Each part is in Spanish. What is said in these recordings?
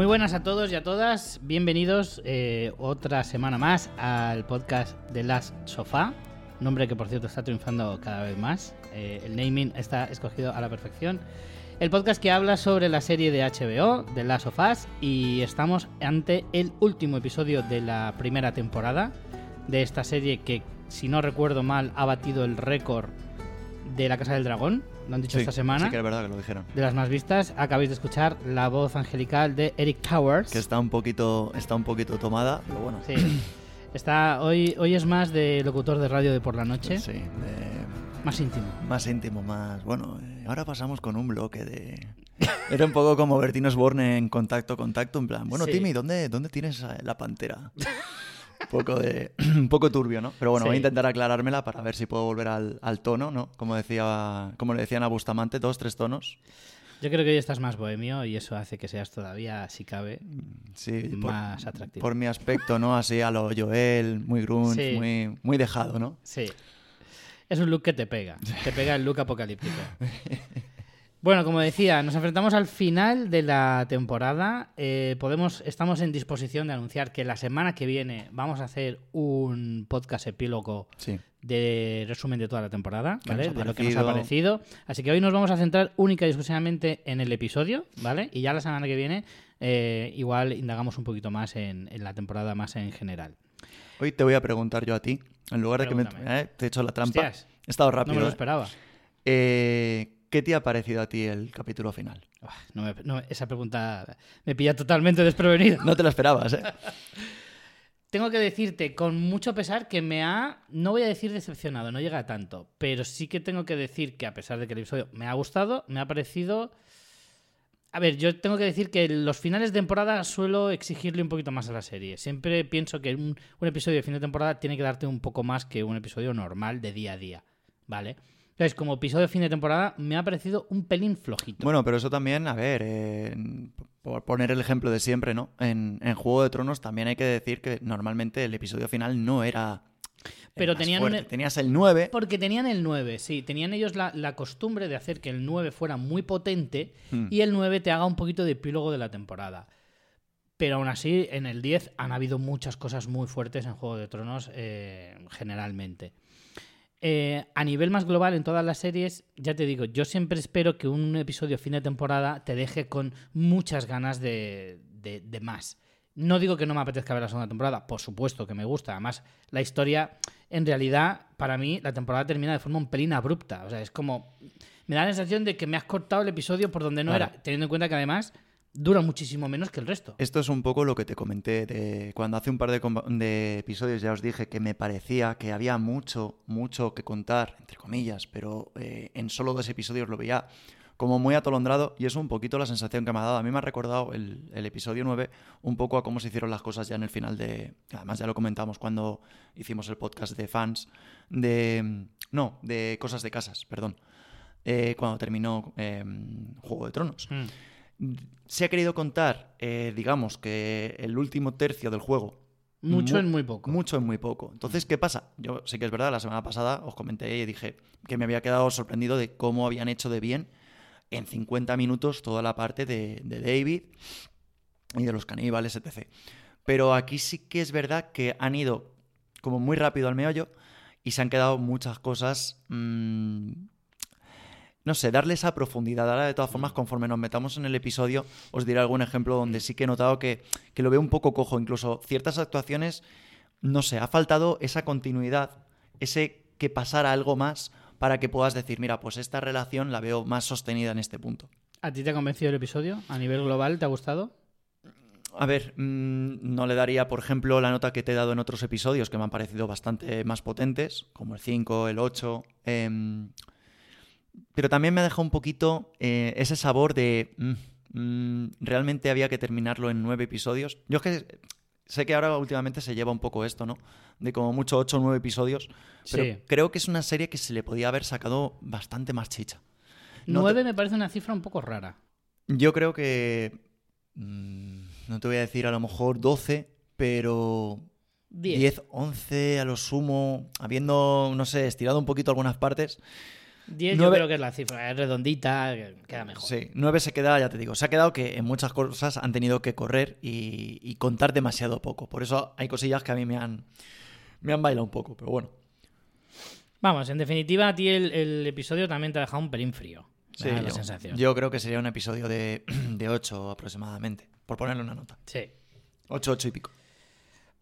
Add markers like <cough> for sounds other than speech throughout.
Muy buenas a todos y a todas, bienvenidos eh, otra semana más al podcast de Las Sofá, nombre que por cierto está triunfando cada vez más, eh, el naming está escogido a la perfección. El podcast que habla sobre la serie de HBO, de Last of Us, y estamos ante el último episodio de la primera temporada de esta serie que, si no recuerdo mal, ha batido el récord de la Casa del Dragón, lo han dicho Sí, esta semana. Sí que es verdad que lo dijeron. De las más vistas, acabáis de escuchar la voz angelical de Eric Towers. Que está un poquito, está un poquito tomada, pero bueno. Sí. <clears throat> Está, hoy, hoy es más de locutor de radio de por la noche, Sí, de- más íntimo. más íntimo, más. Bueno, eh, ahora pasamos con un bloque de. <laughs> Era un poco como Bertino Osborne en contacto, contacto, en plan. Bueno, Sí. Timmy, ¿dónde, ¿dónde tienes eh, la pantera? <laughs> un poco de. <clears throat> un poco turbio, ¿no? Pero bueno, voy a intentar aclarármela para ver si puedo volver al, al tono, ¿no? Como decía, como le decían a Bustamante, dos, tres tonos. Yo creo que hoy estás más bohemio y eso hace que seas todavía, si cabe, Sí, por, más atractivo. por mi aspecto, ¿no? Así a lo Joel, muy grunge, Sí. muy, muy dejado, ¿no? Sí. Es un look que te pega. Te pega el look apocalíptico. <laughs> Bueno, como decía, nos enfrentamos al final de la temporada. Eh, podemos, estamos en disposición de anunciar que la semana que viene vamos a hacer un podcast epílogo Sí. de resumen de toda la temporada, ¿Qué ¿vale? De lo que nos ha parecido. Así que hoy nos vamos a centrar única y exclusivamente en el episodio, ¿vale? Y ya la semana que viene eh, igual indagamos un poquito más en, en la temporada más en general. Hoy te voy a preguntar yo a ti, en lugar de que me, eh, te he hecho la trampa. Hostias, He estado no rápido. me lo ¿eh? esperaba. Eh, ¿Qué te ha parecido a ti el capítulo final? No me- no, esa pregunta me pilla totalmente desprevenido. No te la esperabas, ¿eh? <laughs> Tengo que decirte con mucho pesar que me ha, no voy a decir decepcionado, no llega a tanto, pero sí que tengo que decir que a pesar de que el episodio me ha gustado, me ha parecido... A ver, yo tengo que decir que los finales de temporada suelo exigirle un poquito más a la serie. Siempre pienso que un, un episodio de fin de temporada tiene que darte un poco más que un episodio normal de día a día, ¿vale? Entonces, como episodio de fin de temporada, me ha parecido un pelín flojito. Bueno, pero eso también, a ver, eh, por poner el ejemplo de siempre, ¿no? En, en Juego de Tronos también hay que decir que normalmente el episodio final no era. Pero tenían fuerte. Tenías el 9. Porque tenían el 9, sí, tenían ellos la, la costumbre de hacer que el 9 fuera muy potente Hmm. y el 9 te haga un poquito de epílogo de la temporada. Pero aún así, en el 10 han habido muchas cosas muy fuertes en Juego de Tronos, eh, generalmente. Eh, a nivel más global, en todas las series, ya te digo, yo siempre espero que un episodio fin de temporada te deje con muchas ganas de, de- de más. No digo que no me apetezca ver la segunda temporada, por supuesto que me gusta. Además, la historia, en realidad, para mí, la temporada termina de forma un pelín abrupta. O sea, es como. Me da la sensación de que me has cortado el episodio por donde no Claro. era, teniendo en cuenta que además dura muchísimo menos que el resto. Esto es un poco lo que te comenté de cuando hace un par de, episodios ya os dije que me parecía que había mucho, mucho que contar, entre comillas, pero eh, en solo dos episodios lo veía como muy atolondrado y es un poquito la sensación que me ha dado. A mí me ha recordado el, el episodio 9 un poco a cómo se hicieron las cosas ya en el final de... Además ya lo comentamos cuando hicimos el podcast de fans de... No, de cosas de casas, perdón. Eh, cuando terminó eh, Juego de Tronos Mm. Se ha querido contar, eh, digamos, que el último tercio del juego. Mucho mu- en muy poco. Mucho en muy poco. Entonces, ¿qué pasa? Yo sí que es verdad, la semana pasada os comenté y dije que me había quedado sorprendido de cómo habían hecho de bien en 50 minutos toda la parte de, de David y de los caníbales, etc. Pero aquí sí que es verdad que han ido como muy rápido al meollo y se han quedado muchas cosas... mm, no sé, darle esa profundidad. Ahora, de todas formas, conforme nos metamos en el episodio, os diré algún ejemplo donde sí que he notado que, que lo veo un poco cojo. Incluso ciertas actuaciones, no sé, ha faltado esa continuidad, ese que pasara algo más para que puedas decir, mira, pues esta relación la veo más sostenida en este punto. ¿A ti te ha convencido el episodio? ¿A nivel global te ha gustado? A ver, mm, no le daría, por ejemplo, la nota que te he dado en otros episodios que me han parecido bastante más potentes, como el 5, el 8. em, pero también me ha dejado un poquito eh, ese sabor de. mm, mm, realmente había que terminarlo en nueve episodios. Yo es que sé que ahora últimamente se lleva un poco esto, ¿no? De como mucho 8 o 9 episodios. Pero Sí. creo que es una serie que se le podía haber sacado bastante más chicha. No 9 me parece una cifra un poco rara. Yo creo que. mm, no te voy a decir a lo mejor 12, pero. 10. 10, 11 a lo sumo, habiendo, no sé, estirado un poquito algunas partes. 10 yo creo que es la cifra, es redondita, que queda mejor. Sí, 9 se queda, ya te digo, se ha quedado que en muchas cosas han tenido que correr y, y contar demasiado poco. Por eso hay cosillas que a mí me han, me han bailado un poco, pero bueno. Vamos, en definitiva, a ti el, el episodio también te ha dejado un pelín frío. Sí, la yo, sensación. yo creo que sería un episodio de, <clears throat> de 8 aproximadamente, por ponerle una nota. Sí. 8, 8 y pico.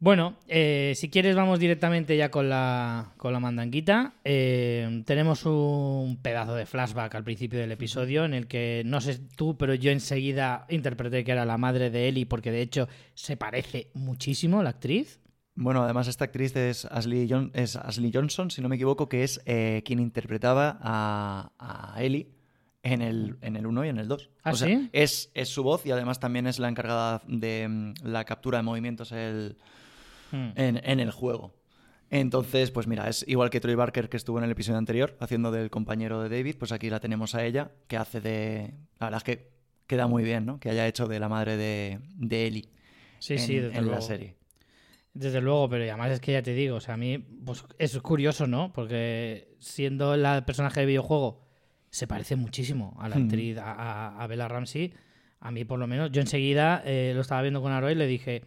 Bueno, eh, si quieres vamos directamente ya con la, con la mandanguita. Eh, tenemos un pedazo de flashback al principio del episodio en el que, no sé tú, pero yo enseguida interpreté que era la madre de Ellie porque de hecho se parece muchísimo la actriz. Bueno, además esta actriz es Ashley, es Ashley Johnson, si no me equivoco, que es eh, quien interpretaba a, a Ellie en el, en el 1 y en el 2. ¿Ah, o sea, sí? es, es su voz y además también es la encargada de mm, la captura de movimientos el- Hmm. en, en el juego. Entonces, pues mira, es igual que Troy Barker que estuvo en el episodio anterior, haciendo del compañero de David, pues aquí la tenemos a ella, que hace de... La verdad es que queda muy bien, ¿no? Que haya hecho de la madre de, de Ellie Sí, en, sí, desde en la luego. serie. Desde luego, pero además es que ya te digo, o sea, a mí pues, es curioso, ¿no? Porque siendo la- personaje de videojuego, se parece muchísimo a la Hmm. actriz, a, a- a Bella Ramsey. A mí, por lo menos, yo enseguida eh, lo estaba viendo con Aroy y le dije,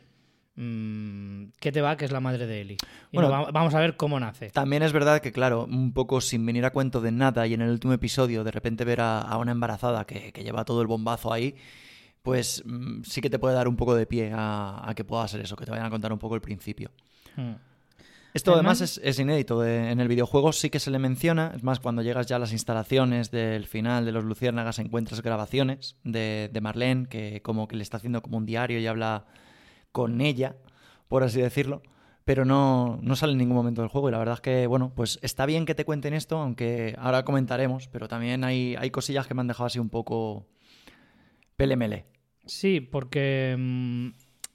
mm, ¿qué te va? Que es la madre de Ellie. Y Bueno, no, va- vamos a ver cómo nace. También es verdad que, claro, un poco sin venir a cuento de nada y en el último episodio de repente ver a, a una embarazada que, que lleva todo el bombazo ahí, pues mm, sí que te puede dar un poco de pie a, a que pueda ser eso, que te vayan a contar un poco el principio. Mm. Esto además, Además- es, es inédito. de- en el videojuego sí que se le menciona. Es más, cuando llegas ya a las instalaciones del final de los Luciérnagas encuentras grabaciones de, de Marlene, que como que le está haciendo como un diario y habla con ella, por así decirlo. Pero no, no sale en ningún momento del juego. Y la verdad es que, bueno, pues está bien que te cuenten esto, aunque ahora comentaremos. Pero también hay, hay cosillas que me han dejado así un poco pelemele. Sí, porque mm,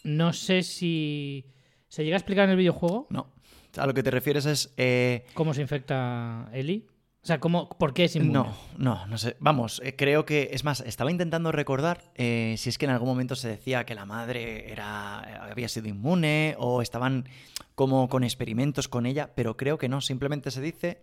no sé si se llega a explicar en el videojuego No. A lo que te refieres es... eh, cómo se infecta Ellie. O sea, cómo, ¿por qué es inmune? No, no, no sé. Vamos, eh, creo que. Es más, estaba intentando recordar eh, si es que en algún momento se decía que la madre era, eh, había sido inmune o estaban como con experimentos con ella, pero creo que no. Simplemente se dice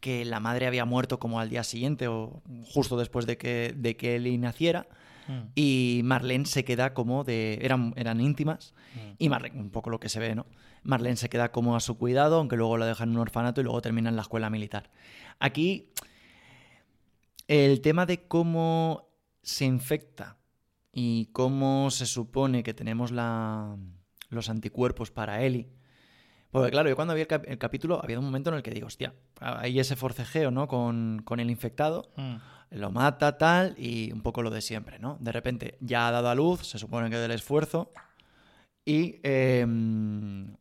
que la madre había muerto como al día siguiente o justo después de que, de que Ellie naciera. Mm. Y Marlene se queda como de. Eran, eran íntimas. Mm. Y Marlene, un poco lo que se ve, ¿no? Marlene se queda como a su cuidado, aunque luego la dejan en un orfanato y luego termina en la escuela militar. Aquí, el tema de cómo se infecta y cómo se supone que tenemos la, los anticuerpos para Ellie. Porque claro, yo cuando vi el, cap- el capítulo había un momento en el que digo, hostia, hay ese forcejeo, ¿no? Con, con el infectado Mm. Lo mata, tal, y un poco lo de siempre, ¿no? De repente ya ha dado a luz, se supone que del esfuerzo, y eh,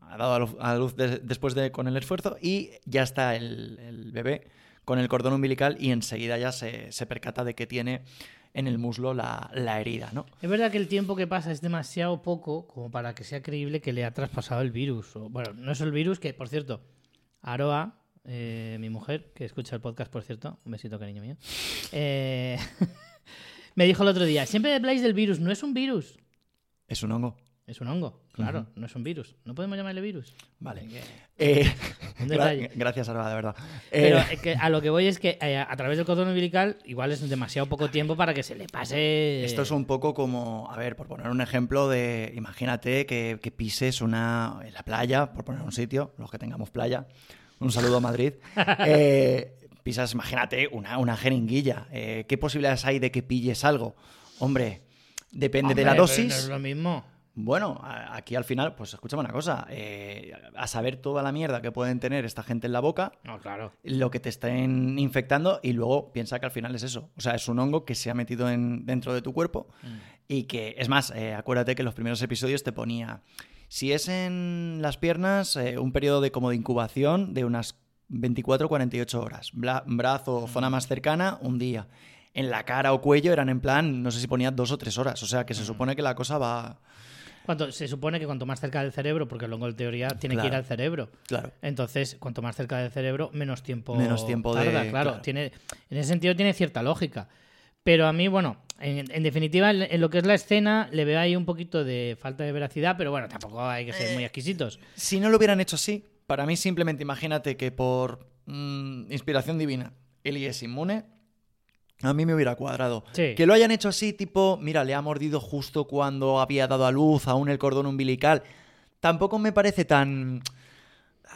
ha dado a luz, después de con el esfuerzo, y ya está el, el bebé con el cordón umbilical, y enseguida ya se, se percata de que tiene en el muslo la, la herida, ¿no? Es verdad que el tiempo que pasa es demasiado poco como para que sea creíble que le ha traspasado el virus. O, bueno, no es el virus que, por cierto, Aroa, eh, mi mujer, que escucha el podcast, por cierto, un besito, cariño mío, eh, <laughs> me dijo el otro día, siempre habláis del virus, no es un virus, Es un hongo. es un hongo, claro, no es un virus. No podemos llamarle virus. Vale. Eh, <laughs> Un <laughs> detalle. gracias, Alba, de verdad. Pero eh, que a lo que voy es que eh, a través del cordón umbilical igual es demasiado poco tiempo para que se le pase... Esto es un poco como, a ver, por poner un ejemplo de, imagínate que, que pises una, en la playa, por poner un sitio, los que tengamos playa, un saludo a Madrid, <laughs> eh, pisas, imagínate, una, una jeringuilla. Eh, ¿Qué posibilidades hay de que pilles algo? Hombre, depende de la dosis. no es lo mismo. Bueno, aquí al final, pues escúchame una cosa, eh, a saber toda la mierda que pueden tener esta gente en la boca, No, claro. lo que te estén infectando y luego piensa que al final es eso. O sea, es un hongo que se ha metido en, dentro de tu cuerpo y que, es más, eh, acuérdate que en los primeros episodios te ponía, si es en las piernas, eh, un periodo de como de incubación de unas 24-48 horas. Bla- brazo o zona más cercana, un día. En la cara o cuello eran en plan, no sé si ponía dos o tres horas. O sea, que se supone que la cosa va... Cuanto, se supone que cuanto más cerca del cerebro, porque hongo en teoría tiene que ir al cerebro. Claro. Entonces, cuanto más cerca del cerebro, menos tiempo, Menos tiempo de- tarda. claro, claro. Tiene, en ese sentido tiene cierta lógica. Pero a mí, bueno, en, en definitiva, en, lo que es la escena, le veo ahí un poquito de falta de veracidad, pero bueno, tampoco hay que ser muy exquisitos. Si no lo hubieran hecho así, para mí simplemente imagínate que por mm, inspiración divina Eli es inmune, a mí me hubiera cuadrado. Sí. Que lo hayan hecho así, tipo, mira, le ha mordido justo cuando había dado a luz aún el cordón umbilical, tampoco me parece tan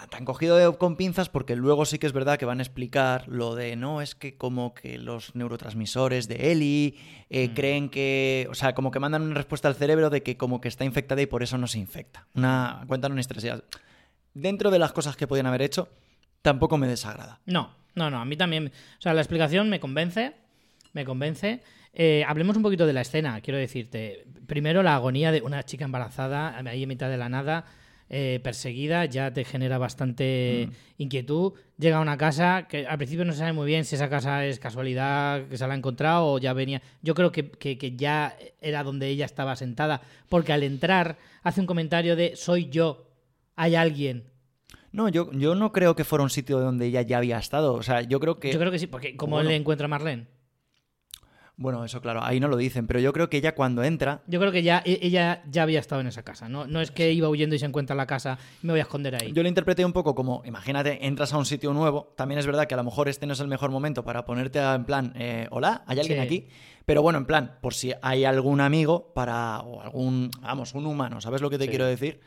tan cogido de- con pinzas porque luego sí que es verdad que van a explicar lo de no, es que como que los neurotransmisores de Eli eh, Mm. creen que, o sea, como que mandan una respuesta al cerebro de que como que está infectada y por eso no se infecta. Una, cuentan una historia. Dentro de las cosas que podían haber hecho, tampoco me desagrada. No, no, no, a mí también. O sea, la explicación me convence, me convence. Eh, hablemos un poquito de la escena, quiero decirte. Primero, la agonía de una chica embarazada ahí en mitad de la nada, eh, perseguida, ya te genera bastante inquietud. Llega a una casa que al principio no se sabe muy bien si esa casa es casualidad que se la ha encontrado o ya venía. Yo creo que, que- que ya era donde ella estaba sentada, porque al entrar hace un comentario de soy yo, hay alguien. No, yo, yo no creo que fuera un sitio donde ella ya había estado. O sea, yo creo que... Yo creo que sí, porque como Bueno. le encuentra a Marlene. Bueno, eso claro, ahí no lo dicen, pero yo creo que ella cuando entra... Yo creo que ya e- ella ya había estado en esa casa. No, no es que iba huyendo y se encuentra en la casa y me voy a esconder ahí. Yo lo interpreté un poco como, imagínate, entras a un sitio nuevo, también es verdad que a lo mejor este no es el mejor momento para ponerte a- en plan, eh, hola, ¿hay alguien Sí. aquí? Pero bueno, en plan, por si hay algún amigo para, o algún, vamos, un humano, ¿sabes lo que te Sí. quiero decir?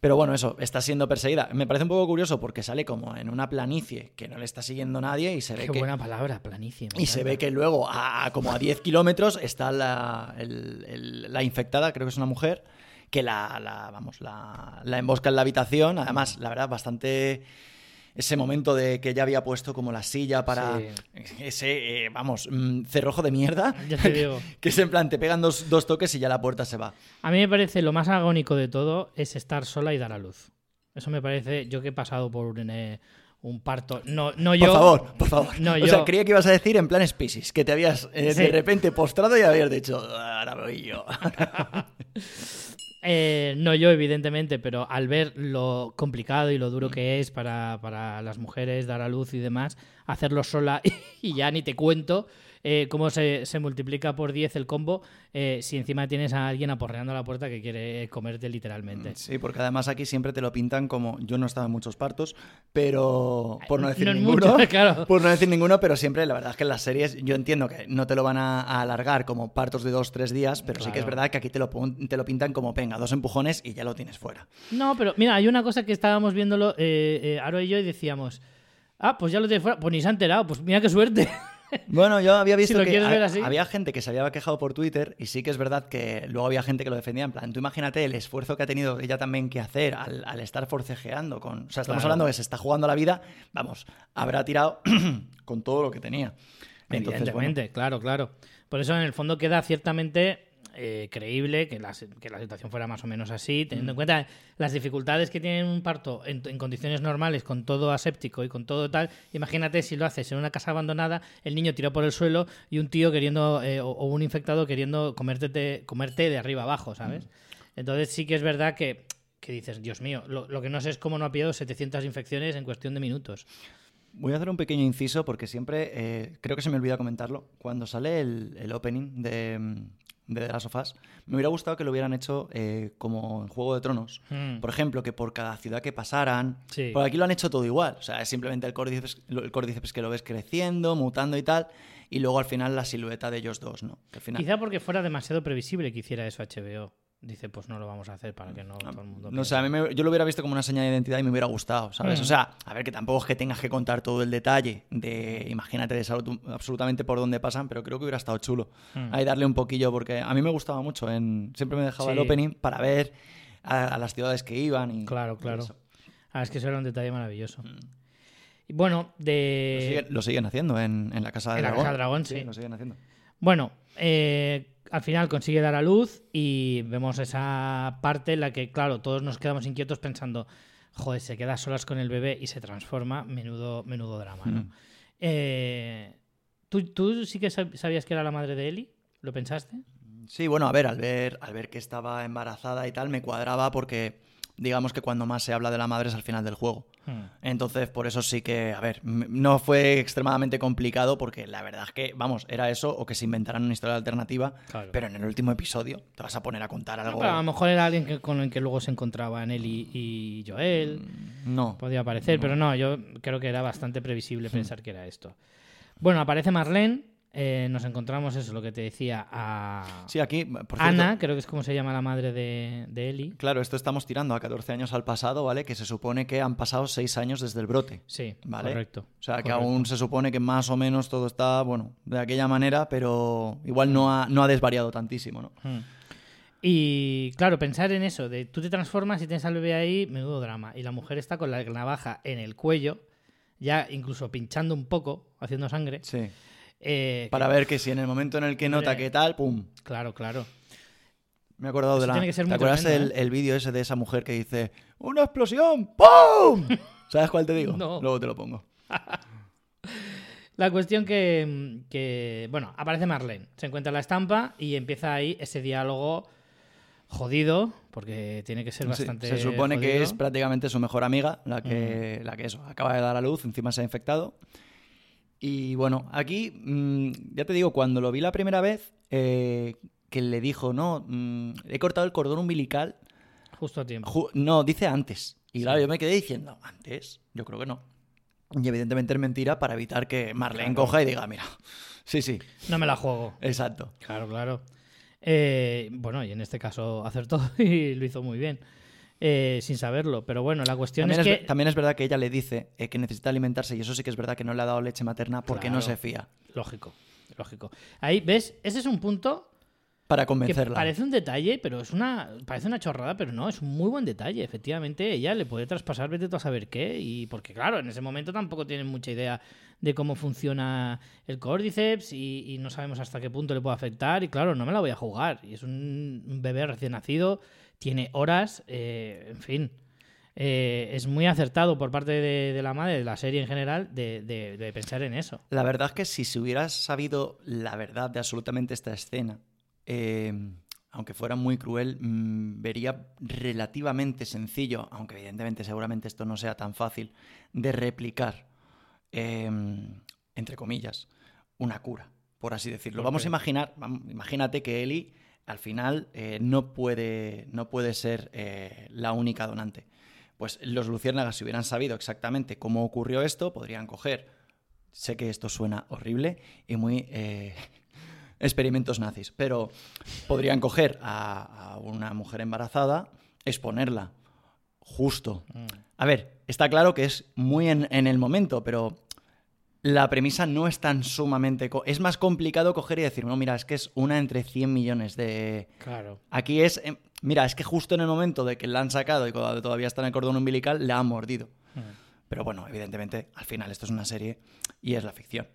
Pero bueno, eso, está siendo perseguida. Me parece un poco curioso porque sale como en una planicie que no le está siguiendo nadie y se ve Qué que... buena palabra, planicie. Y se ve que luego, a, a como a 10 kilómetros, está la, el- el- la infectada, creo que es una mujer, que la, la- vamos, la, la embosca en la habitación. Además, la verdad, bastante. Ese momento de que ya había puesto como la silla para. Sí. Ese, eh, vamos, mm, cerrojo de mierda. Ya te digo. <laughs> que es en plan, te pegan dos, dos toques y ya la puerta se va. A mí me parece lo más agónico de todo es estar sola y dar a luz. Eso me parece, yo que he pasado por un, eh, un parto. No, no yo. Por favor, por favor. No, o yo- sea, creía que ibas a decir en plan Species, que te habías eh, Sí. de repente postrado y habías dicho, ahora voy yo. <laughs> Eh, no yo, evidentemente, pero al ver lo complicado y lo duro que es para, para las mujeres dar a luz y demás, hacerlo sola <laughs> y ya ni te cuento eh, cómo se, se multiplica por 10 el combo eh, si encima tienes a alguien aporreando la puerta que quiere comerte literalmente. Sí, porque además aquí siempre te lo pintan como. Yo no estaba en muchos partos, pero. Por no decir No ninguno. <laughs> claro. <laughs> Por no decir ninguno, pero siempre, la verdad es que en las series, yo entiendo que no te lo van a, a alargar como partos de dos, tres días, pero sí que es verdad que aquí te lo, te lo pintan como, venga, dos empujones y ya lo tienes fuera. No, pero mira, hay una cosa que estábamos viéndolo, eh, eh, Aro y yo, y decíamos, ah, pues ya lo tienes fuera, pues ni se ha enterado, pues mira qué suerte. <laughs> Bueno, yo había visto que había gente que se había quejado por Twitter y sí que es verdad que luego había gente que lo defendía. En plan, tú imagínate el esfuerzo que ha tenido ella también que hacer al, al estar forcejeando con. O sea, estamos Claro. hablando de que se está jugando la vida. Vamos, habrá tirado <clears throat> con todo lo que tenía. Entonces, bueno, Evidentemente, claro, claro. Por eso en el fondo queda ciertamente eh, creíble que la, que la situación fuera más o menos así, Mm. teniendo en cuenta las dificultades que tiene un parto en, en condiciones normales, con todo aséptico y con todo tal. Imagínate si lo haces en una casa abandonada, el niño tirado por el suelo y un tío queriendo, eh, o, o un infectado queriendo comerte, de- comerte de arriba abajo, ¿sabes? Mm. Entonces sí que es verdad que, que dices, Dios mío, lo, lo que no sé es cómo no ha pillado 700 infecciones en cuestión de minutos. Voy a hacer un pequeño inciso porque siempre, eh, creo que se me olvida comentarlo, cuando sale el, el opening de, mm, de The Last of Us, me hubiera gustado que lo hubieran hecho eh, como en Juego de Tronos. Mm. Por ejemplo, que por cada ciudad que pasaran, Sí. porque aquí lo han hecho todo igual, o sea, es simplemente el córdiceps, el córdiceps que lo ves creciendo, mutando y tal, y luego al final la silueta de ellos dos, ¿no? Que al final, Quizá porque fuera demasiado previsible que hiciera eso HBO. Dice, pues no lo vamos a hacer para que no todo el mundo. No sé, a mí me- yo lo hubiera visto como una señal de identidad y me hubiera gustado, ¿sabes? Mm. O sea, a ver, que tampoco es que tengas que contar todo el detalle de, imagínate, de tú absolutamente por dónde pasan, pero creo que hubiera estado chulo. Mm. Ahí darle un poquillo, porque a mí me gustaba mucho, en, siempre me dejaba el Sí. opening para ver a, a las ciudades que iban. Y, Claro, claro. eso. Ah, es que eso era un detalle maravilloso. Y bueno, de. Lo, siguen, lo siguen haciendo en, en la Casa del en la Dragón. Casa del Dragón, sí. lo siguen haciendo. Bueno, eh, al final consigue dar a luz y vemos esa parte en la que, claro, todos nos quedamos inquietos pensando, joder, se queda solas con el bebé y se transforma, menudo, menudo drama, ¿no? Mm. Eh, ¿tú, ¿Tú sí que sab- sabías que era la madre de Eli? ¿Lo pensaste? Sí, bueno, a ver, al ver, al ver que estaba embarazada y tal, me cuadraba porque digamos que cuando más se habla de la madre es al final del juego. Hmm. Entonces, por eso sí que, a ver, no fue extremadamente complicado porque la verdad es que, vamos, era eso o que se inventaran una historia alternativa, Claro. pero en el último episodio te vas a poner a contar algo. Pero a lo mejor era alguien que- con el que luego se encontraban Eli y Joel. No. Podía parecer, pero no, yo creo que era bastante previsible pensar que era esto. Bueno, aparece Marlene. Eh, nos encontramos, eso, lo que te decía, a Sí, aquí, por cierto, Ana, creo que es como se llama la madre de, de Eli. Claro, esto estamos tirando a 14 años al pasado, ¿vale? Que se supone que han pasado 6 años desde el brote. Sí, Vale. correcto. O sea, que aún se supone que más o menos todo está, bueno, de aquella manera, pero igual no ha, no ha desvariado tantísimo, ¿no? Mm. Y claro, pensar en eso, de tú te transformas y tienes al bebé ahí, menudo drama. Y la mujer está con la navaja en el cuello, ya incluso pinchando un poco, haciendo sangre. Sí. Eh, Para ver que si en el momento en el que nota que tal, ¡pum! Claro, claro. Me he acordado Eso de la... tiene que ser ¿Te acuerdas tremendo, el, ¿eh? el vídeo ese de esa mujer que dice ¡Una explosión! ¡Pum! <laughs> ¿Sabes cuál te digo? No. Luego te lo pongo. <laughs> La cuestión que, que, bueno, aparece Marlene, se encuentra la estampa y empieza ahí ese diálogo jodido, porque tiene que ser Sí, bastante se supone que es prácticamente su mejor amiga, la Mm. que, la que eso, acaba de dar a luz, encima se ha infectado. Y bueno, aquí, mm, ya te digo, cuando lo vi la primera vez, eh, que le dijo, no, mm, he cortado el cordón umbilical. Justo a tiempo. Ju- no, dice antes. Y Sí. claro, yo me quedé diciendo, ¿antes? Yo creo que no. Y evidentemente es mentira para evitar que Marlene Claro. coja y diga, mira, <laughs> sí, sí, No me la juego. exacto. Claro, claro. Eh, bueno, y en este caso acertó <laughs> y lo hizo muy bien, eh, sin saberlo. Pero bueno, la cuestión También es es, que... también es verdad que ella le dice eh, que necesita alimentarse y eso sí que es verdad que no le ha dado leche materna porque no Claro. se fía. Lógico, lógico. Ahí, ¿ves? Ese es un punto Para que convencerla. parece un detalle, pero es una parece una chorrada, pero no, es un muy buen detalle. Efectivamente, ella le puede traspasar, vete tú a saber qué, y porque claro, en ese momento tampoco tienen mucha idea de cómo funciona el córdiceps y, y no sabemos hasta qué punto le puede afectar, y claro, no me la voy a jugar. Y es un bebé recién nacido, tiene horas, eh, en fin. eh, es muy acertado por parte de, de la madre, de la serie en general, de, de- de pensar en eso. La verdad es que si se hubieras sabido la verdad de absolutamente esta escena, eh, aunque fuera muy cruel, mm, vería relativamente sencillo, aunque evidentemente seguramente esto no sea tan fácil, de replicar, eh, entre comillas, una cura, por así decirlo. ¿Por Vamos a imaginar, imagínate que Eli al final eh, no, puede, no puede ser eh, la única donante. Pues los luciérnagas, si hubieran sabido exactamente cómo ocurrió esto, podrían coger Sé que esto suena horrible y muy eh, <laughs> experimentos nazis, pero podrían coger a, a una mujer embarazada, exponerla justo. A ver, está claro que es muy en, en el momento, pero la premisa no es tan sumamente... es más complicado coger y decir, no, mira, es que es una entre 100 millones de... Claro. Aquí es... em, mira, es que justo en el momento de que la han sacado y todavía está en el cordón umbilical, la han mordido. Pero bueno, evidentemente, al final esto es una serie y es la ficción.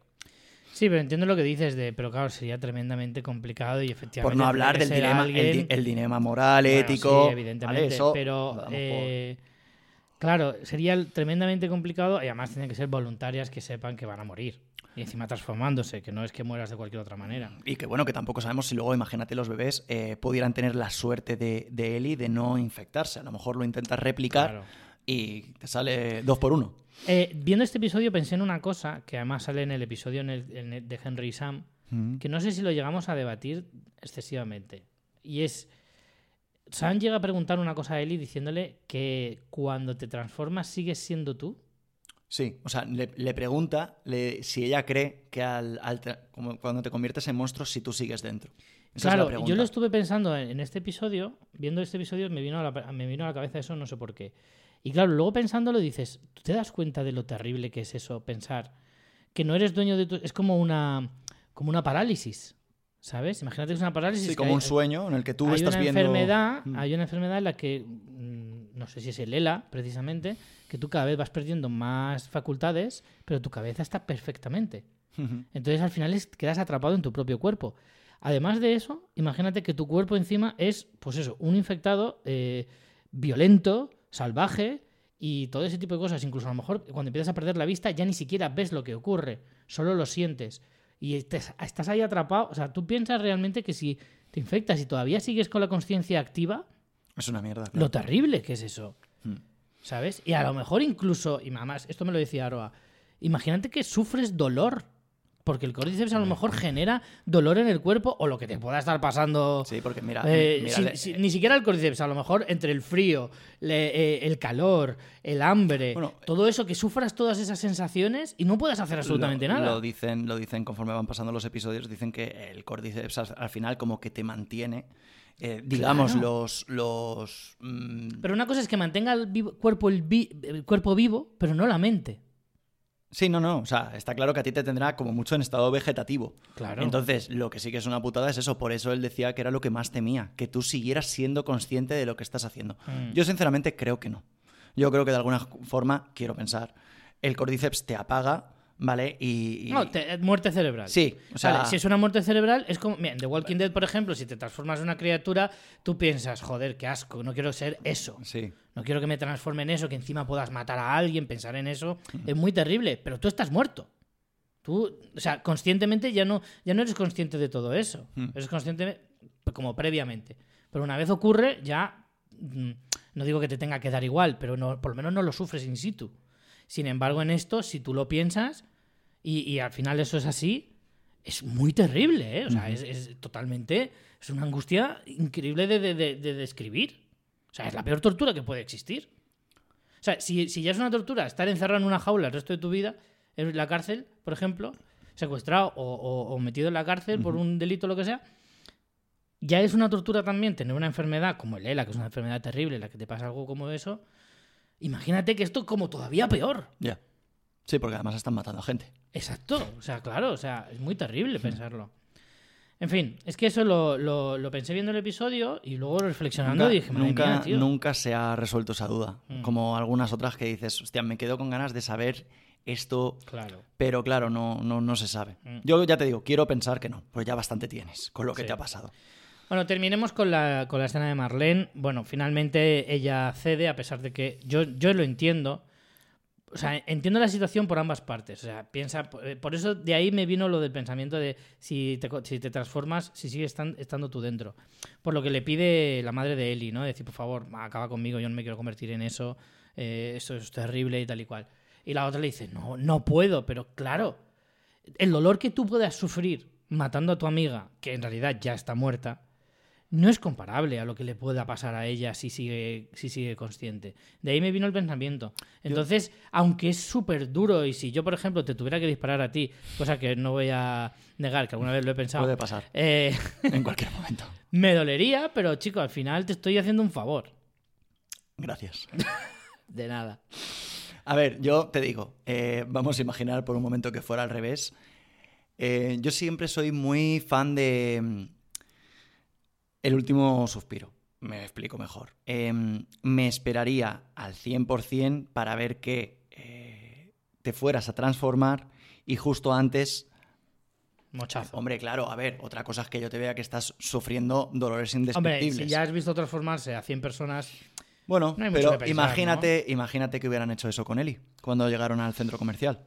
Sí, pero entiendo lo que dices de, pero claro, sería tremendamente complicado y efectivamente. Por no hablar del dilema, el, di- alguien- el dilema moral, Bueno, ético. sí, evidentemente, ¿vale? Eso pero eh, claro, sería tremendamente complicado y además tienen que ser voluntarias que sepan que van a morir y encima transformándose, que no es que mueras de cualquier otra manera. Y que bueno, que tampoco sabemos si luego, imagínate, los bebés eh, pudieran tener la suerte de, de Eli de no infectarse. A lo mejor lo intentas replicar Claro. y te sale dos por uno. Eh, viendo este episodio pensé en una cosa que además sale en el episodio en el- en el de Henry y Sam, que no sé si lo llegamos a debatir excesivamente. Y es, Sam llega a preguntar una cosa a Ellie diciéndole que cuando te transformas sigues siendo tú. Sí, o sea, le, le pregunta le- si ella cree que al, al tra- como cuando te conviertes en monstruo, si tú sigues dentro. Esa es la claro, yo lo estuve pensando en, en este episodio, viendo este episodio me vino, a la, me vino a la cabeza eso, no sé por qué. Y claro, luego pensándolo dices, ¿tú te das cuenta de lo terrible que es eso? Pensar que no eres dueño de tu... Es como una, como una parálisis, ¿sabes? Imagínate que es una parálisis. Sí, como hay- un sueño en el que tú hay estás una viendo. enfermedad, Mm. hay una enfermedad en la que mm, no sé si es el ELA precisamente, que tú cada vez vas perdiendo más facultades, pero tu cabeza está perfectamente. Entonces al final es- quedas atrapado en tu propio cuerpo. Además de eso, imagínate que tu cuerpo encima es, pues eso, un infectado eh, violento, salvaje y todo ese tipo de cosas. Incluso a lo mejor cuando empiezas a perder la vista ya ni siquiera ves lo que ocurre, solo lo sientes. Y estás ahí atrapado. O sea, tú piensas realmente que si te infectas y todavía sigues con la conciencia activa, Es una mierda. claro. lo terrible que es eso. Mm. ¿Sabes? Y a lo mejor incluso, y mamás, esto me lo decía Aroa, imagínate que sufres dolor Porque el Cordyceps a lo mejor genera dolor en el cuerpo o lo que te pueda estar pasando. Sí, porque mira, Eh, mira, si- le- si- ni siquiera el Cordyceps, a lo mejor entre el frío, le- eh, el calor, el hambre, Bueno, todo eso, que sufras todas esas sensaciones y no puedas hacer absolutamente lo, nada. Lo dicen, lo dicen conforme van pasando los episodios, dicen que el Cordyceps al, al final como que te mantiene, eh, digamos, Claro. los... los mm, Pero una cosa es que mantenga el vivo- cuerpo, el, vi- el cuerpo vivo, pero no la mente. Sí, no, no, o sea, está claro que a ti te tendrá como mucho en estado vegetativo. Claro. Entonces, lo que sí que es una putada es eso, por eso él decía que era lo que más temía, que tú siguieras siendo consciente de lo que estás haciendo. Mm. Yo sinceramente creo que no. Yo creo que de alguna forma, quiero pensar, el Cordyceps te apaga, ¿vale? Y... y- No, te- muerte cerebral. Sí, o sea... Vale, si es una muerte cerebral, es como. Mira, en The Walking Dead, por ejemplo, si te transformas en una criatura, tú piensas, joder, qué asco, no quiero ser eso. Sí. No quiero que me transforme en eso, que encima puedas matar a alguien, pensar en eso. Es muy terrible, pero tú estás muerto. Tú, o sea, conscientemente ya no, ya no eres consciente de todo eso. Mm. Eres consciente como previamente. Pero una vez ocurre, ya. mm, No digo que te tenga que dar igual, pero no, por lo menos no lo sufres in situ. Sin embargo, en esto, si tú lo piensas y, y al final eso es así, es muy terrible, ¿eh? O sea, es, es totalmente. Es una angustia increíble de, de- de- de describir. O sea, es la peor tortura que puede existir. O sea, si, si ya es una tortura estar encerrado en una jaula el resto de tu vida, en la cárcel, por ejemplo, secuestrado o, o- o metido en la cárcel por un delito o lo que sea, ya es una tortura también tener una enfermedad como el ELA, que es una enfermedad terrible, en la que te pasa algo como eso. Imagínate que esto es como todavía peor. Ya. Sí, porque además están matando a gente. Exacto, o sea, claro, o sea, es muy terrible pensarlo. En fin, es que eso lo, lo- lo pensé viendo el episodio y luego reflexionando Nunca, dije, nunca, mía, tío. nunca se ha resuelto esa duda. Mm. Como algunas otras que dices, hostia, me quedo con ganas de saber esto, Claro. pero claro, no, no, no se sabe. Mm. Yo ya te digo, quiero pensar que no, pues ya bastante tienes con lo que Sí. te ha pasado. Bueno, terminemos con la, con la escena de Marlene. Bueno, finalmente ella cede, a pesar de que yo, yo lo entiendo. O sea, entiendo la situación por ambas partes. O sea, piensa. eh, Por eso de ahí me vino lo del pensamiento de si te, si te transformas, si sigues estan- estando tú dentro. Por lo que le pide la madre de Eli, ¿no? Decir, por favor, acaba conmigo, yo no me quiero convertir en eso. eh, es terrible y tal y cual. Y la otra le dice, no, no puedo, pero claro, el dolor que tú puedas sufrir matando a tu amiga, que en realidad ya está muerta, no es comparable a lo que le pueda pasar a ella si sigue, si sigue consciente. De ahí me vino el pensamiento. Entonces, aunque es súper duro y si yo, por ejemplo, te tuviera que disparar a ti, cosa que no voy a negar, que alguna vez lo he pensado, Puede pasar eh, <laughs> en cualquier momento. <laughs> me dolería, pero chico, al final te estoy haciendo un favor. Gracias. <laughs> De nada. A ver, yo te digo, eh, vamos a imaginar por un momento que fuera al revés. Eh, yo siempre soy muy fan de El último suspiro. Me explico mejor. Eh, me esperaría al 100% para ver que eh, te fueras a transformar y justo antes... Mochazo. Hombre, claro, a ver, otra cosa es que yo te vea que estás sufriendo dolores Hombre, indescriptibles. si ya has visto transformarse a 100 personas, Bueno, No hay mucho pero pensar, imagínate, imagínate que hubieran hecho eso con Eli cuando llegaron al centro comercial.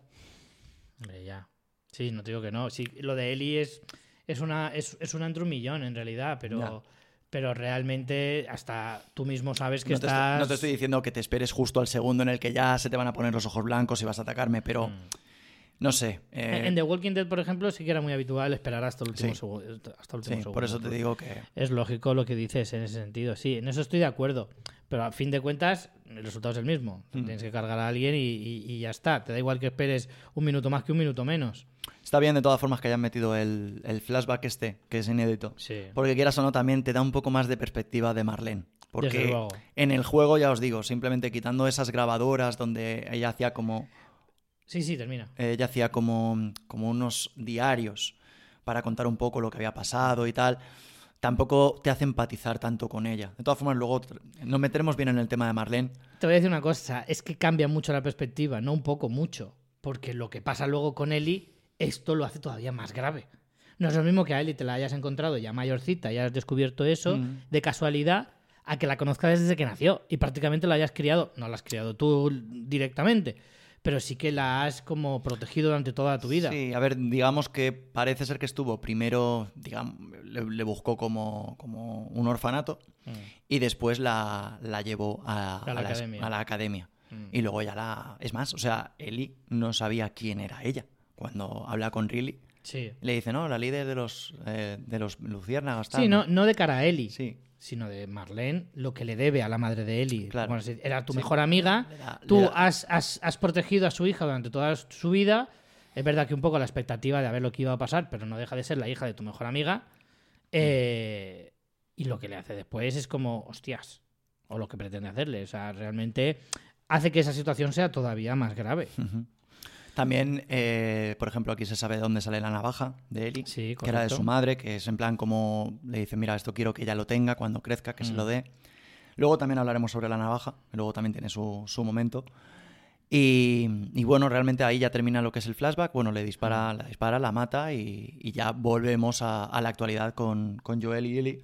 Hombre, ya. Sí, no te digo que no. Sí, lo de Eli es, es una es, es una entre un millón en realidad, pero, pero realmente hasta tú mismo sabes que No estás. estoy, no te estoy diciendo que te esperes justo al segundo en el que ya se te van a poner los ojos blancos y vas a atacarme, pero no sé. eh, En The Walking Dead, por ejemplo, sí que era muy habitual esperar hasta el último, Sí. segu- hasta el último sí, segundo. por eso te digo que Es lógico lo que dices en ese sentido. Sí, en eso estoy de acuerdo. Pero a fin de cuentas, el resultado es el mismo. Mm. Tienes que cargar a alguien y, y- y ya está. Te da igual que esperes un minuto más que un minuto menos. está bien de todas formas que hayan metido el, el flashback este, que es inédito. Sí. Porque quieras o no, también te da un poco más de perspectiva de Marlene. Porque en el juego, ya os digo, simplemente quitando esas grabadoras donde ella hacía como Sí, sí, termina. ella hacía como, como unos diarios para contar un poco lo que había pasado y tal. Tampoco te hace empatizar tanto con ella. De todas formas, luego nos meteremos bien en el tema de Marlene. Te voy a decir una cosa, es que cambia mucho la perspectiva, no un poco, mucho. Porque lo que pasa luego con Eli, esto lo hace todavía más grave. No es lo mismo que a Eli te la hayas encontrado ya mayorcita y hayas descubierto eso Mm. de casualidad a que la conozcas desde que nació y prácticamente la hayas criado, no la has criado tú directamente, pero sí que la has como protegido durante toda tu vida. Sí, a ver, digamos que parece ser que estuvo primero, digamos, le, le buscó como, como un orfanato Mm. y después la, la llevó a, A la academia. a la academia. Mm. Y luego ya la... Es más, o sea, Eli no sabía quién era ella. Cuando habla con Riley, Sí. Le dice, no, la líder de los, eh, de los luciérnagas. Sí, no, no de cara a Ellie, Sí. Sino de Marlene, lo que le debe a la madre de Ellie. Claro. Bueno, era tu Sí. mejor amiga, da- tú has, has- has protegido a su hija durante toda su vida. Es verdad que un poco la expectativa de a ver lo que iba a pasar, pero no deja de ser la hija de tu mejor amiga. Eh, y lo que le hace después es como, hostias, o lo que pretende hacerle. O sea, realmente hace que esa situación sea todavía más grave. También, eh, por ejemplo, aquí se sabe de dónde sale la navaja de Eli, Sí, que era de su madre, que es en plan como le dice, mira, esto quiero que ella lo tenga cuando crezca, que se Mm. lo dé. Luego también hablaremos sobre la navaja, que luego también tiene su, su momento. Y, y bueno, realmente ahí ya termina lo que es el flashback. Bueno, le dispara, la dispara, la mata y, y ya volvemos a, a la actualidad con, con Joel y Ellie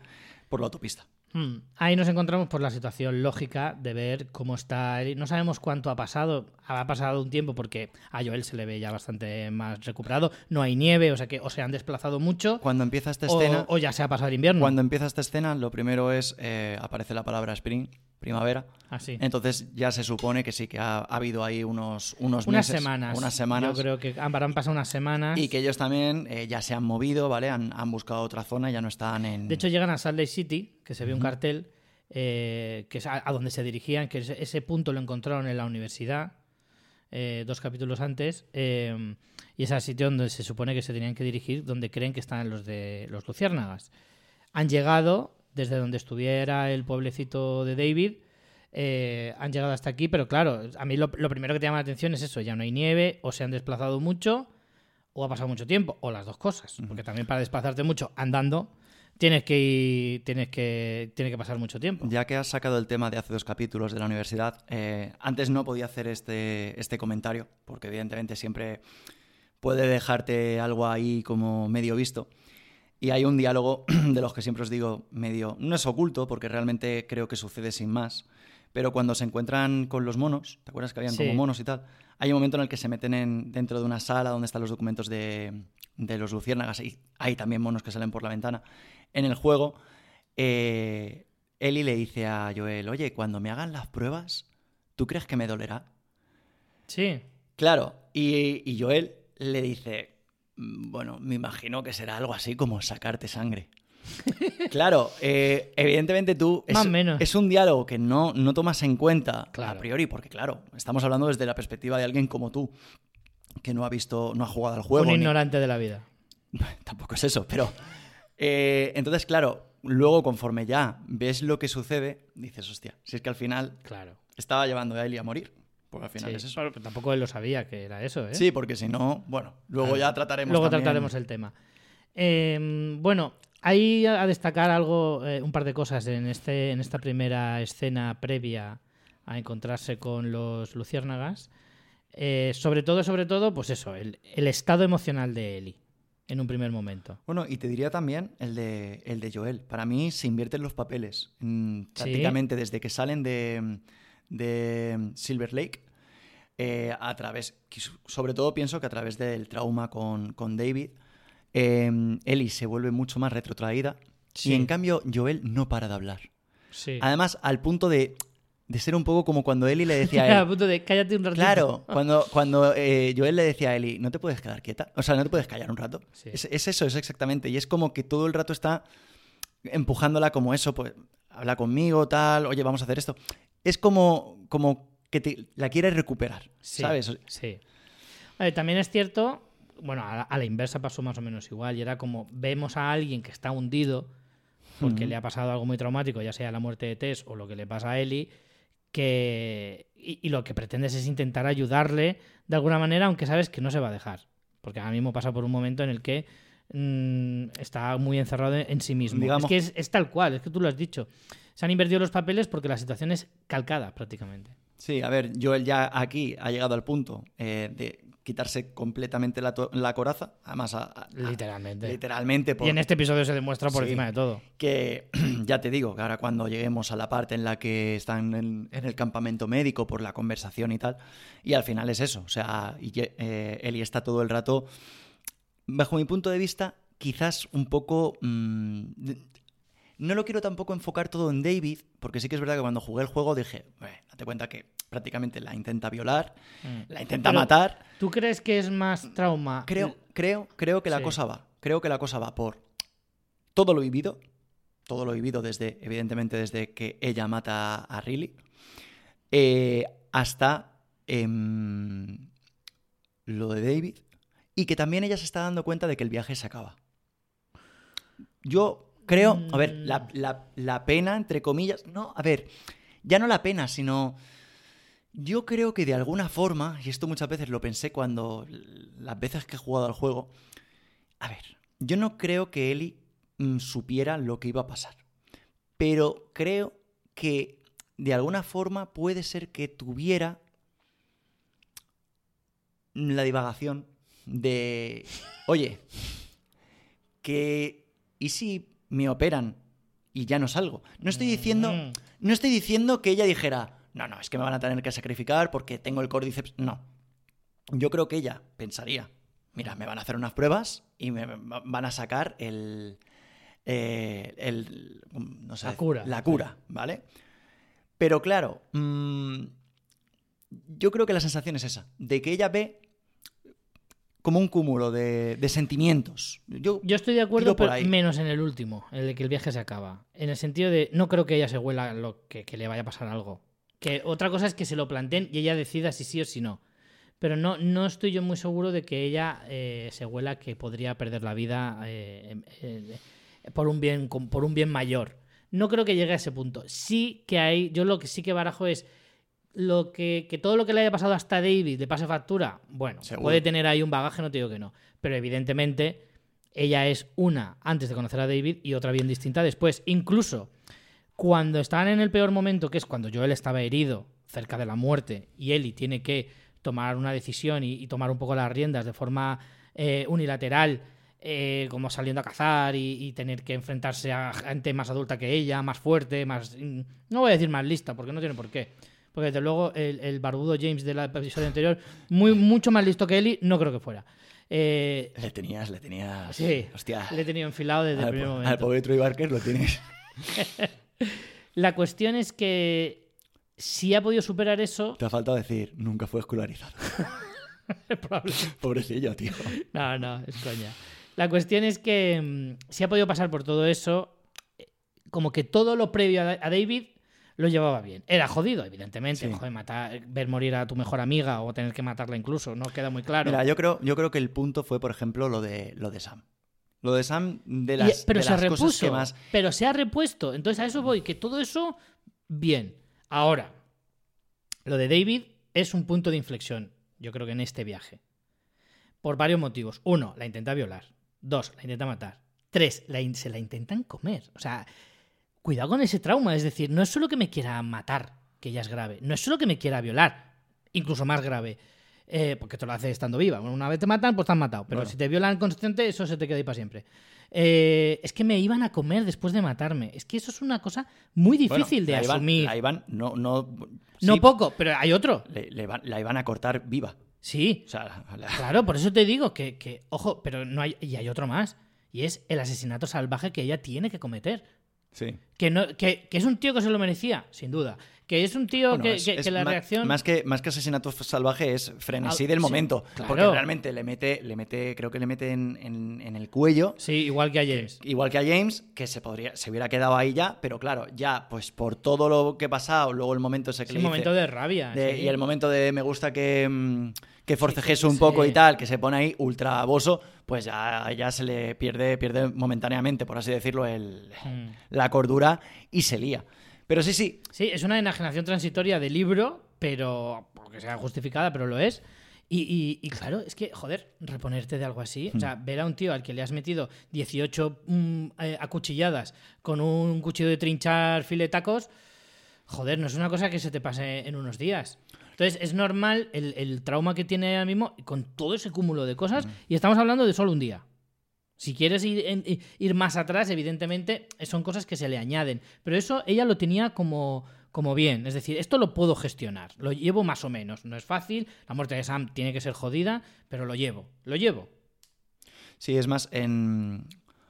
por la autopista. Hmm. Ahí nos encontramos por la situación lógica de ver cómo está. No sabemos cuánto ha pasado. Ha pasado un tiempo porque a Joel se le ve ya bastante más recuperado. No hay nieve, o sea que o se han desplazado mucho Cuando empieza esta o, escena, o ya se ha pasado el invierno. cuando empieza esta escena, lo primero es eh, aparece la palabra spring, primavera. Así. Entonces ya se supone que sí que ha, ha habido ahí unos, unos Unas meses, semanas. unas semanas Yo creo que habrán pasado unas semanas. y que ellos también eh, ya se han movido, ¿vale? Han, han buscado otra zona, ya no están en... De hecho, llegan a Salt Lake City, que se ve un cartel, eh, que es a, a donde se dirigían, que ese, ese punto lo encontraron en la universidad, eh, dos capítulos antes, y es el sitio donde se supone que se tenían que dirigir, donde creen que están los de los luciérnagas. Han llegado desde donde estuviera el pueblecito de David, eh, han llegado hasta aquí, pero claro, a mí lo, lo primero que te llama la atención es eso, ya no hay nieve, o se han desplazado mucho, o ha pasado mucho tiempo, o las dos cosas, porque también para desplazarte mucho andando tienes que ir, tienes que tiene que pasar mucho tiempo. Ya que has sacado el tema de hace dos capítulos de la universidad, eh, antes no podía hacer este, este comentario, porque evidentemente siempre puede dejarte algo ahí como medio visto. Y hay un diálogo <clears throat> de los que siempre os digo medio, no es oculto, porque realmente creo que sucede sin más, pero cuando se encuentran con los monos, ¿te acuerdas que habían Sí. como monos y tal? Hay un momento en el que se meten en- dentro de una sala donde están los documentos de, de los luciérnagas y hay también monos que salen por la ventana. En el juego, eh, Ellie le dice a Joel, oye, cuando me hagan las pruebas, ¿tú crees que me dolerá? Sí. Claro, y, y Joel le dice, "Mm, bueno, me imagino que será algo así como sacarte sangre. <laughs> claro, eh, evidentemente tú... Es, Más menos. es un diálogo que no, no tomas en cuenta Claro. a priori, porque claro, estamos hablando desde la perspectiva de alguien como tú, que no ha visto, no ha jugado al juego. un ni- ignorante de la vida. <laughs> Tampoco es eso, pero... eh, entonces, claro, luego conforme ya ves lo que sucede, dices, hostia, si es que al final Claro. estaba llevando a Ellie a morir. Porque al final Sí, es eso. pero tampoco él lo sabía que era eso, ¿eh? Sí, porque si no, bueno, luego Claro. ya trataremos Luego también- trataremos el tema. Eh, bueno, hay a destacar algo, eh, un par de cosas en, este, en esta primera escena previa a encontrarse con los luciérnagas. Eh, sobre todo, sobre todo, pues eso, el, el estado emocional de Ellie en un primer momento. Bueno, y te diría también el de, el de Joel. Para mí se invierten los papeles. mm, prácticamente desde que salen de, de Silver Lake. Eh, a través, sobre todo pienso que a través del trauma con, con David, eh, Ellie se vuelve mucho más retrotraída. Sí. Y en cambio, Joel no para de hablar. Sí. Además, al punto de, de ser un poco como cuando Ellie le decía a <laughs> él. punto de cállate un ratito. Claro, <laughs> cuando, cuando eh, Joel le decía a Ellie, no te puedes quedar quieta, o sea, no te puedes callar un rato. Sí. Es, es eso, es exactamente. Y es como que todo el rato está empujándola como eso, pues habla conmigo, tal, oye, vamos a hacer esto. Es como, como que te- la quiere recuperar, Sí, ¿sabes? Sí. También es cierto, bueno, a la, a la inversa pasó más o menos igual, y era como vemos a alguien que está hundido porque le ha pasado algo muy traumático, ya sea la muerte de Tess o lo que le pasa a Ellie, que y, y lo que pretendes es intentar ayudarle de alguna manera, aunque sabes que no se va a dejar. Porque ahora mismo pasa por un momento en el que mm, está muy encerrado en sí mismo. Digamos- Es que es, es tal cual, es que tú lo has dicho. Se han invertido los papeles porque la situación es calcada prácticamente. Sí, a ver, Joel ya aquí ha llegado al punto eh, de quitarse completamente la, coraza, además, a- a- Literalmente. literalmente. por- Y en este episodio se demuestra por Sí. encima de todo. que <clears throat> ya te digo que ahora cuando lleguemos a la parte en la que están en, en el campamento médico por la conversación y tal, y al final es eso, o sea, y, eh, Ellie está todo el rato, bajo mi punto de vista, quizás un poco... mm, no lo quiero tampoco enfocar todo en David, porque sí que es verdad que cuando jugué el juego dije, "Eh, date cuenta que prácticamente la intenta violar, Mm. la intenta Pero- matar. ¿Tú crees que es más trauma Creo- creo, creo que la Sí. cosa va. Creo que la cosa va por todo lo vivido. Todo lo vivido desde, evidentemente, desde que ella mata a Riley. eh, hasta em, lo de David. Y que también ella se está dando cuenta de que el viaje se acaba. Yo creo, a ver, Mm. la, la- la pena, entre comillas, no, a ver, ya no la pena, sino yo creo que de alguna forma, y esto muchas veces lo pensé cuando las veces que he jugado al juego, a ver, yo no creo que Ellie mm, supiera lo que iba a pasar, pero creo que de alguna forma puede ser que tuviera la divagación de, oye, que ¿y si me operan y ya no salgo? No estoy diciendo, Mm. no estoy diciendo que ella dijera, no, no, es que me van a tener que sacrificar porque tengo el córdiceps. No. Yo creo que ella pensaría, mira, me van a hacer unas pruebas y me va- van a sacar el, eh, el no sé, La cura. la cura, ¿vale? Pero claro, mm, yo creo que la sensación es esa, de que ella ve como un cúmulo de, de sentimientos. Yo, Yo estoy de acuerdo, por pero ahí. menos en el último, en el que el viaje se acaba. En el sentido de, no creo que ella se huela lo que, que le vaya a pasar algo. Que otra cosa es que se lo planteen y ella decida si sí o si no. Pero no, no estoy yo muy seguro de que ella eh, se huela que podría perder la vida eh, eh, por, un bien, por un bien mayor. No creo que llegue a ese punto. Sí que hay, yo lo que sí que barajo es lo que, que todo lo que le haya pasado hasta David le pase factura. Bueno, Seguro. puede tener ahí un bagaje, no te digo que no. Pero evidentemente ella es una antes de conocer a David y otra bien distinta después. Incluso cuando están en el peor momento, que es cuando Joel estaba herido, cerca de la muerte, y Ellie tiene que tomar una decisión y, y tomar un poco las riendas de forma eh, unilateral, eh, como saliendo a cazar y, y tener que enfrentarse a gente más adulta que ella, más fuerte, más... mm, No voy a decir más lista, porque no tiene por qué. Porque desde luego el, el barbudo James del episodio anterior, muy, mucho más listo que Ellie, no creo que fuera. Eh, le tenías, le tenías. Sí, Hostia. le he tenido enfilado desde el primer momento. al pobre Troy Barker lo tienes. <laughs> La cuestión es que si ha podido superar eso, Te ha faltado decir, nunca fue escolarizado. <laughs> Pobrecillo, tío. No, no, es coña. La cuestión es que mm, si ha podido pasar por todo eso, eh, como que todo lo previo a David lo llevaba bien. Era jodido, evidentemente. Sí. Joder, matar, ver morir a tu mejor amiga o tener que matarla incluso, no queda muy claro. Mira, yo creo, yo creo que el punto fue, por ejemplo, lo de, lo de Sam. Lo de Sam, de Y- las, pero de se las repuso. cosas que más. Pero se ha repuesto. Entonces a eso voy, que todo eso, bien. Ahora, lo de David es un punto de inflexión, yo creo que en este viaje. Por varios motivos. Uno, la intenta violar. Dos, la intenta matar. Tres, la in- se la intentan comer. O sea, cuidado con ese trauma. Es decir, no es solo que me quiera matar, que ya es grave. No es solo que me quiera violar, incluso más grave. eh, porque te lo hace estando viva. Bueno, una vez te matan, pues te han matado. Pero Bueno. si te violan consciente, eso se te queda ahí para siempre. Eh, es que me iban a comer después de matarme. Es que eso es una cosa muy difícil Bueno, de la iban- asumir. la iban, no, no. No sí, poco, pero hay otro. le- le van- la iban a cortar viva. Sí, O sea, la- claro, por eso te digo que, que, ojo, pero no hay, y hay otro más. Y es el asesinato salvaje que ella tiene que cometer. Sí. Que, no, que, que es un tío que se lo merecía, sin duda. Que es un tío Bueno, que, es- que- es que la ma- reacción. Más que, más que asesinato salvaje es frenesí Ah, del sí, momento. claro. Porque realmente le mete, le mete, creo que le mete en, en- en el cuello. Sí, igual que a James. Igual que a James, que se podría, se hubiera quedado ahí ya, pero claro, ya, pues por todo lo que ha pasado, luego el momento ese que Es le un dice- momento de rabia. de- sí. y el momento de me gusta que, mm, que forcejes Sí, un poco sí. y tal, que se pone ahí ultra boso, pues ya, ya se le pierde, pierde momentáneamente, por así decirlo, el, Mm. la cordura y se lía. Pero sí, sí, Sí, es una enajenación transitoria de libro, pero. porque sea justificada, pero lo es. Y, y- y claro, es que, joder, reponerte de algo así. O sea, ver a un tío al que le has metido 18 mm, eh, acuchilladas con un cuchillo de trinchar filetacos, joder, no es una cosa que se te pase en unos días. Entonces, es normal el, el trauma que tiene ahora mismo con todo ese cúmulo de cosas, y estamos hablando de solo un día. Si quieres ir, ir más atrás, evidentemente son cosas que se le añaden. Pero eso ella lo tenía como, como bien. Es decir, esto lo puedo gestionar. Lo llevo más o menos. No es fácil. La muerte de Sam tiene que ser jodida, pero lo llevo. Lo llevo. Sí, es más, en...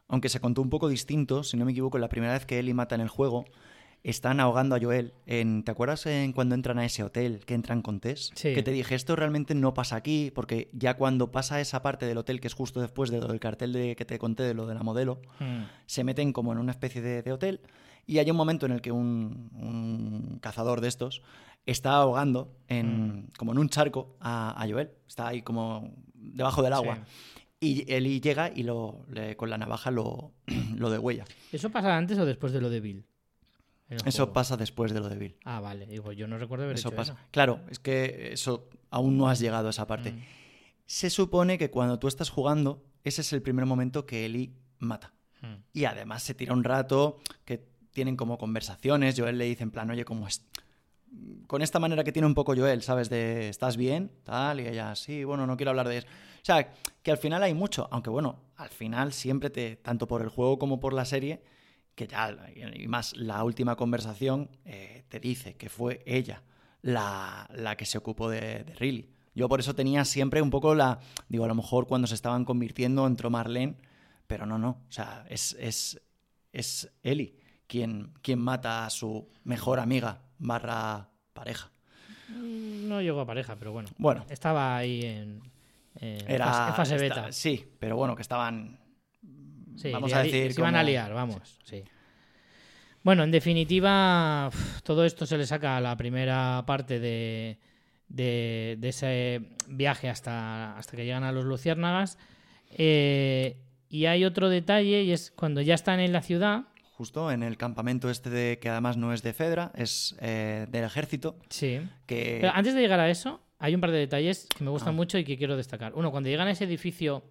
aunque se contó un poco distinto, si no me equivoco, la primera vez que Ellie mata en el juego, están ahogando a Joel. En, ¿Te acuerdas en cuando entran a ese hotel, que entran con Tess? Sí. Que te dije, esto realmente no pasa aquí, porque ya cuando pasa esa parte del hotel, que es justo después de lo del cartel de, que te conté de lo de la modelo, Mm. se meten como en una especie de, de hotel y hay un momento en el que un, un cazador de estos está ahogando en, como en un charco a, a Joel. Está ahí como debajo del agua. Y Eli llega y lo, le- con la navaja lo, <clears throat> lo degüella. ¿Eso pasa antes o después de lo de Bill? Eso pasa después de lo de Bill. Ah, vale. Digo, yo no recuerdo haber Eso hecho pasa. eso. Claro, es que eso aún no has llegado a esa parte. Mm. Se supone que cuando tú estás jugando, ese es el primer momento que Eli mata. Mm. Y además se tira un rato que tienen como conversaciones. Joel le dice en plan, oye, ¿cómo es? Con esta manera que tiene un poco Joel, ¿sabes? De, ¿estás bien? Tal, y ella, sí, bueno, no quiero hablar de eso. O sea, que al final hay mucho, aunque bueno, al final siempre te, tanto por el juego como por la serie, que ya, y más la última conversación, eh, te dice que fue ella la, la que se ocupó de, de Riley. Yo por eso tenía siempre un poco la, digo, a lo mejor cuando se estaban convirtiendo entró Marlene, pero no, no, o sea, es, es, es Ellie quien, quien mata a su mejor amiga barra pareja. Mm, No llegó a pareja, pero bueno. Bueno, Estaba ahí en, en era... fase, en fase esta- beta. sí, pero bueno, que estaban... Sí, vamos a decir... Se iban a liar, vamos. Sí. Bueno, en definitiva, todo esto se le saca a la primera parte de, de- de ese viaje hasta, hasta que llegan a los Luciérnagas. Eh, y hay otro detalle, y es cuando ya están en la ciudad. Justo en el campamento este de que además no es de Fedra, es eh, del ejército, Sí. que... Pero antes de llegar a eso, hay un par de detalles que me gustan Ah. mucho y que quiero destacar. Uno, cuando llegan a ese edificio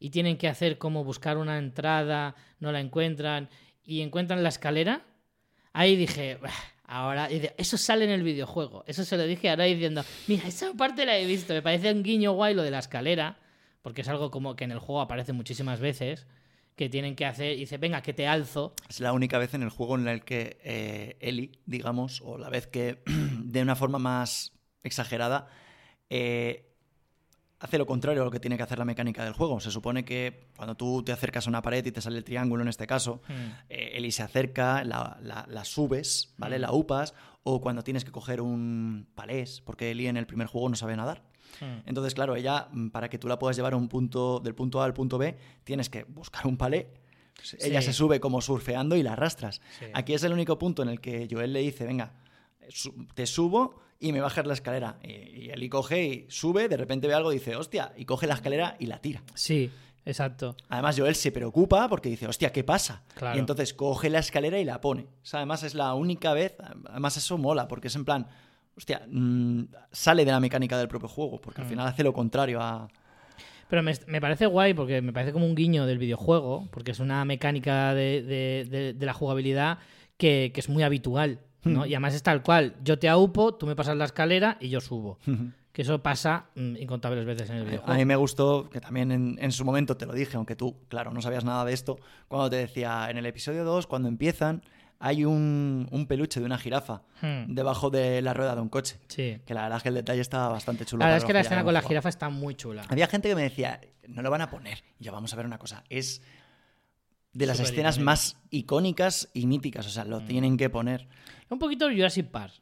y tienen que hacer como buscar una entrada, no la encuentran y encuentran la escalera, ahí dije, "Bah, ahora, eso sale en el videojuego. Eso se lo dije ahora diciendo, mira, esa parte la he visto, me parece un guiño guay lo de la escalera, porque es algo como que en el juego aparece muchísimas veces, que tienen que hacer, y dice, venga, que te alzo. Es la única vez en el juego en el que eh, Ellie, digamos, o la vez que <clears throat> de una forma más exagerada, eh, hace lo contrario a lo que tiene que hacer la mecánica del juego. Se supone que cuando tú te acercas a una pared y te sale el triángulo en este caso, eh, Ellie se acerca, la, la- la subes, ¿vale? Mm. La upas, o cuando tienes que coger un palés, porque Ellie en el primer juego no sabe nadar. Entonces, claro, ella, mm, para que tú la puedas llevar a un punto, del punto A al punto B, tienes que buscar un palé. Ella se sube como surfeando y la arrastras. Sí. Aquí es el único punto en el que Joel le dice, venga, te subo y me bajas la escalera. Y, y Eli coge y sube, de repente ve algo y dice, hostia, y coge la escalera y la tira. Sí, exacto. Además, Joel se preocupa porque dice, hostia, ¿qué pasa? Claro. Y entonces coge la escalera y la pone. O sea, además es la única vez, además eso mola, porque es en plan, hostia, mm, sale de la mecánica del propio juego, porque al Mm. final hace lo contrario a... Pero me, me parece guay porque me parece como un guiño del videojuego, porque es una mecánica de, de- de- de la jugabilidad que, que es muy habitual, ¿no? Hmm. Y además es tal cual, yo te aupo, tú me pasas la escalera y yo subo. Que eso pasa mm, incontables veces en el A videojuego. mí me gustó, que también en, en su momento te lo dije, aunque tú, claro, no sabías nada de esto, cuando te decía, en el episodio 2, cuando empiezan, hay un, un peluche de una jirafa Hmm, debajo de la rueda de un coche. Sí. Que la verdad es que el detalle estaba bastante chulo. La verdad es que la escena con la jirafa está muy chula. Había gente que me decía, no lo van a poner. Y yo, vamos a ver una cosa, es de las escenas icónico. más icónicas y míticas, o sea, lo Mm. tienen que poner. Un poquito Jurassic Park.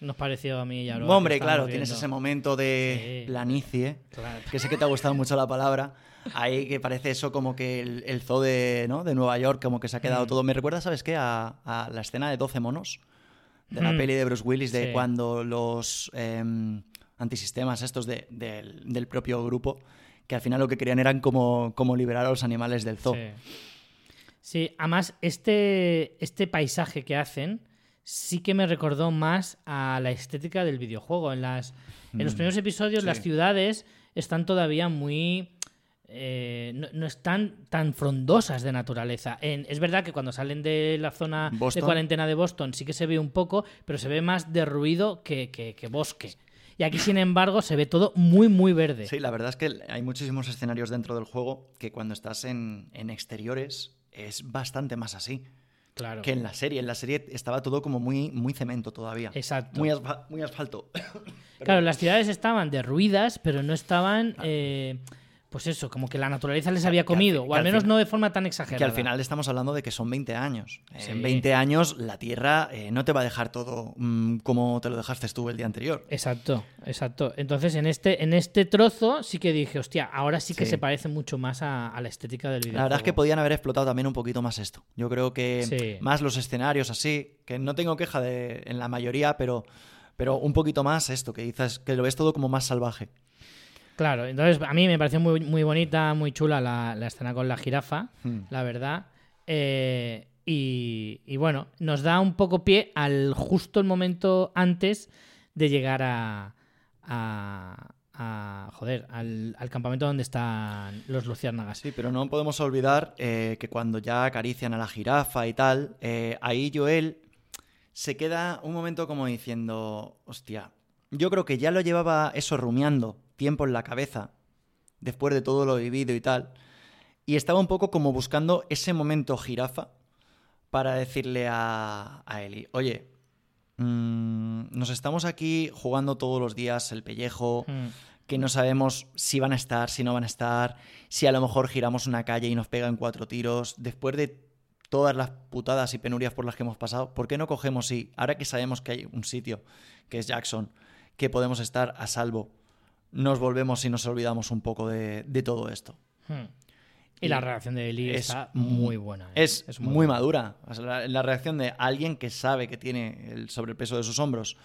Nos pareció a mí y a Aroa que Hombre, claro, tienes ese momento de Sí. planicie. Claro. que sé que te ha gustado mucho la palabra. Ahí que parece eso como que el, el zoo de, ¿no? de Nueva York, como que se ha quedado Mm. todo. Me recuerda, ¿sabes qué? A, a la escena de 12 monos, de la Mm. peli de Bruce Willis, de Sí. cuando los em, antisistemas estos de- del, del propio grupo, que al final lo que querían eran como, como liberar a los animales del zoo. Sí. Sí, además, este, este paisaje que hacen sí que me recordó más a la estética del videojuego. En, las, en los Mm, primeros episodios, sí. las ciudades están todavía muy. eh, no, no están tan frondosas de naturaleza. En- es verdad que cuando salen de la zona de cuarentena de Boston sí que se ve un poco, pero se ve más de ruido que, que- que bosque. Y aquí, sin embargo, se ve todo muy, muy verde. Sí, la verdad es que hay muchísimos escenarios dentro del juego que cuando estás en, en exteriores es bastante más así. Claro. que en la serie. En la serie estaba todo como muy, muy cemento todavía. Exacto. Muy, asfa- muy asfalto. <coughs> Claro, las ciudades estaban derruidas, pero no estaban eh, pues eso, como que la naturaleza les había comido, o al menos no de forma tan exagerada. Que al final estamos hablando de que son 20 años. En 20 años la Tierra eh, no te va a dejar todo mm, como te lo dejaste tú el día anterior. Exacto, exacto. Entonces en este, en este trozo sí que dije, hostia, ahora sí que se parece mucho más a, la estética del videojuego. La verdad es que podían haber explotado también un poquito más esto. Yo creo que más los escenarios así, que no tengo queja de, en la mayoría, pero, pero un poquito más esto, que dices que lo ves todo como más salvaje. Claro, entonces a mí me pareció muy, muy bonita, muy chula la, escena con la jirafa, hmm. la verdad. Eh, y, bueno, nos da un poco pie al justo el momento antes de llegar a, a, joder, al, campamento donde están los luciérnagas. Sí, pero no podemos olvidar eh, que cuando ya acarician a la jirafa y tal, eh, ahí Joel se queda un momento como diciendo, hostia, yo creo que ya lo llevaba eso rumiando tiempo en la cabeza, después de todo lo vivido y tal, y estaba un poco como buscando ese momento jirafa para decirle a, a Eli, oye, mm, nos estamos aquí jugando todos los días el pellejo, hmm. que no sabemos si van a estar, si no van a estar, si a lo mejor giramos una calle y nos pegan cuatro tiros, después de todas las putadas y penurias por las que hemos pasado, ¿por qué no cogemos y ahora que sabemos que hay un sitio, que es Jackson, que podemos estar a salvo nos volvemos y nos olvidamos un poco de, todo esto. Hmm. Y, la reacción de Eli es está muy buena. ¿eh? Es, muy, madura. la, reacción de alguien que sabe que tiene el sobrepeso de sus hombros,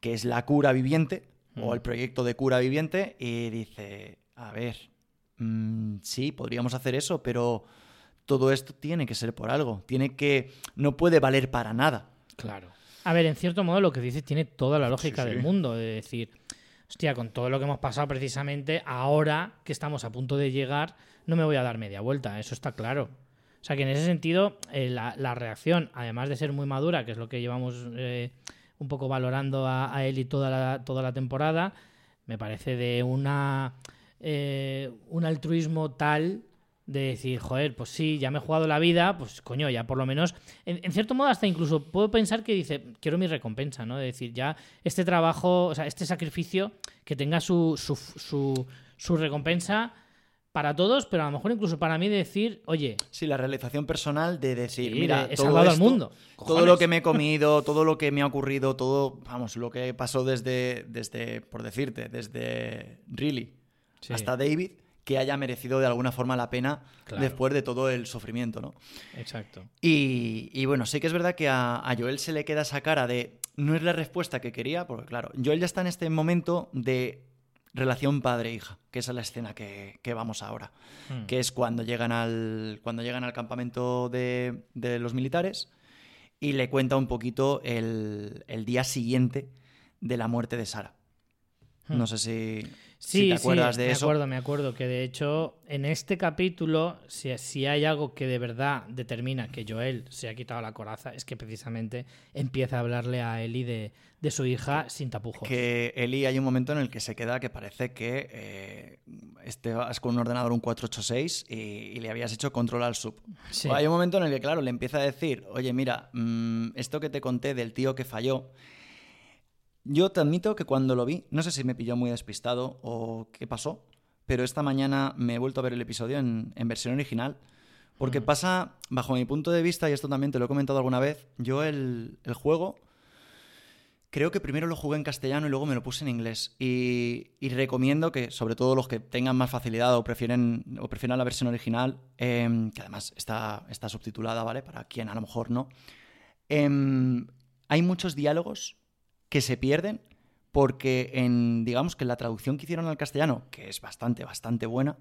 que es la cura viviente o el hmm. proyecto de cura viviente, y dice, a ver, mm, sí, podríamos hacer eso, pero todo esto tiene que ser por algo. Tiene que... No puede valer para nada. Claro. A ver, en cierto modo lo que dices tiene toda la lógica del mundo. De decir, hostia, con todo lo que hemos pasado precisamente, ahora que estamos a punto de llegar, no me voy a dar media vuelta, eso está claro. O sea que en ese sentido, eh, la, reacción, además de ser muy madura, que es lo que llevamos eh, un poco valorando a, él y toda la, toda la temporada, me parece de una eh, un altruismo tal de decir, joder, pues sí, ya me he jugado la vida, pues coño, ya por lo menos, en, cierto modo hasta incluso puedo pensar que dice, quiero mi recompensa, ¿no? De decir, ya este trabajo, o sea, este sacrificio que tenga su, su, su, su recompensa para todos, pero a lo mejor incluso para mí decir, oye... Sí, la realización personal de decir, mira, he todo salvado al mundo. Todo lo que me he comido, todo lo que me ha ocurrido, todo, vamos, lo que pasó desde, desde por decirte, desde Really hasta David que haya merecido de alguna forma la pena después de todo el sufrimiento, ¿no? Exacto. Y, bueno, sí que es verdad que a, Joel se le queda esa cara de no es la respuesta que quería, porque claro, Joel ya está en este momento de relación padre-hija, que es la escena que, vamos ahora, hmm. que es cuando llegan al, cuando llegan al campamento de, los militares y le cuenta un poquito el, día siguiente de la muerte de Sara. Hmm. No sé si... Sí, te acuerdas de eso. Me acuerdo, me acuerdo que de hecho en este capítulo, si, si, hay algo que de verdad determina que Joel se ha quitado la coraza, es que precisamente empieza a hablarle a Eli de, su hija sin tapujos. Que Eli hay un momento en el que se queda que parece que eh, este, es con un ordenador un 486 y, le habías hecho control al sub. hay un momento en el que, claro, le empieza a decir, oye, mira, mm, esto que te conté del tío que falló, yo te admito que cuando lo vi, no sé si me pilló muy despistado o qué pasó, pero esta mañana me he vuelto a ver el episodio en, versión original. Porque pasa, bajo mi punto de vista, y esto también te lo he comentado alguna vez, yo el, juego creo que primero lo jugué en castellano y luego me lo puse en inglés. Y, recomiendo que, sobre todo los que tengan más facilidad o prefieren, o prefieran la versión original, em, que además está, está subtitulada, ¿vale? Para quien a lo mejor no. Em, hay muchos diálogos que se pierden porque en, digamos que la traducción que hicieron al castellano, que es bastante, bastante buena,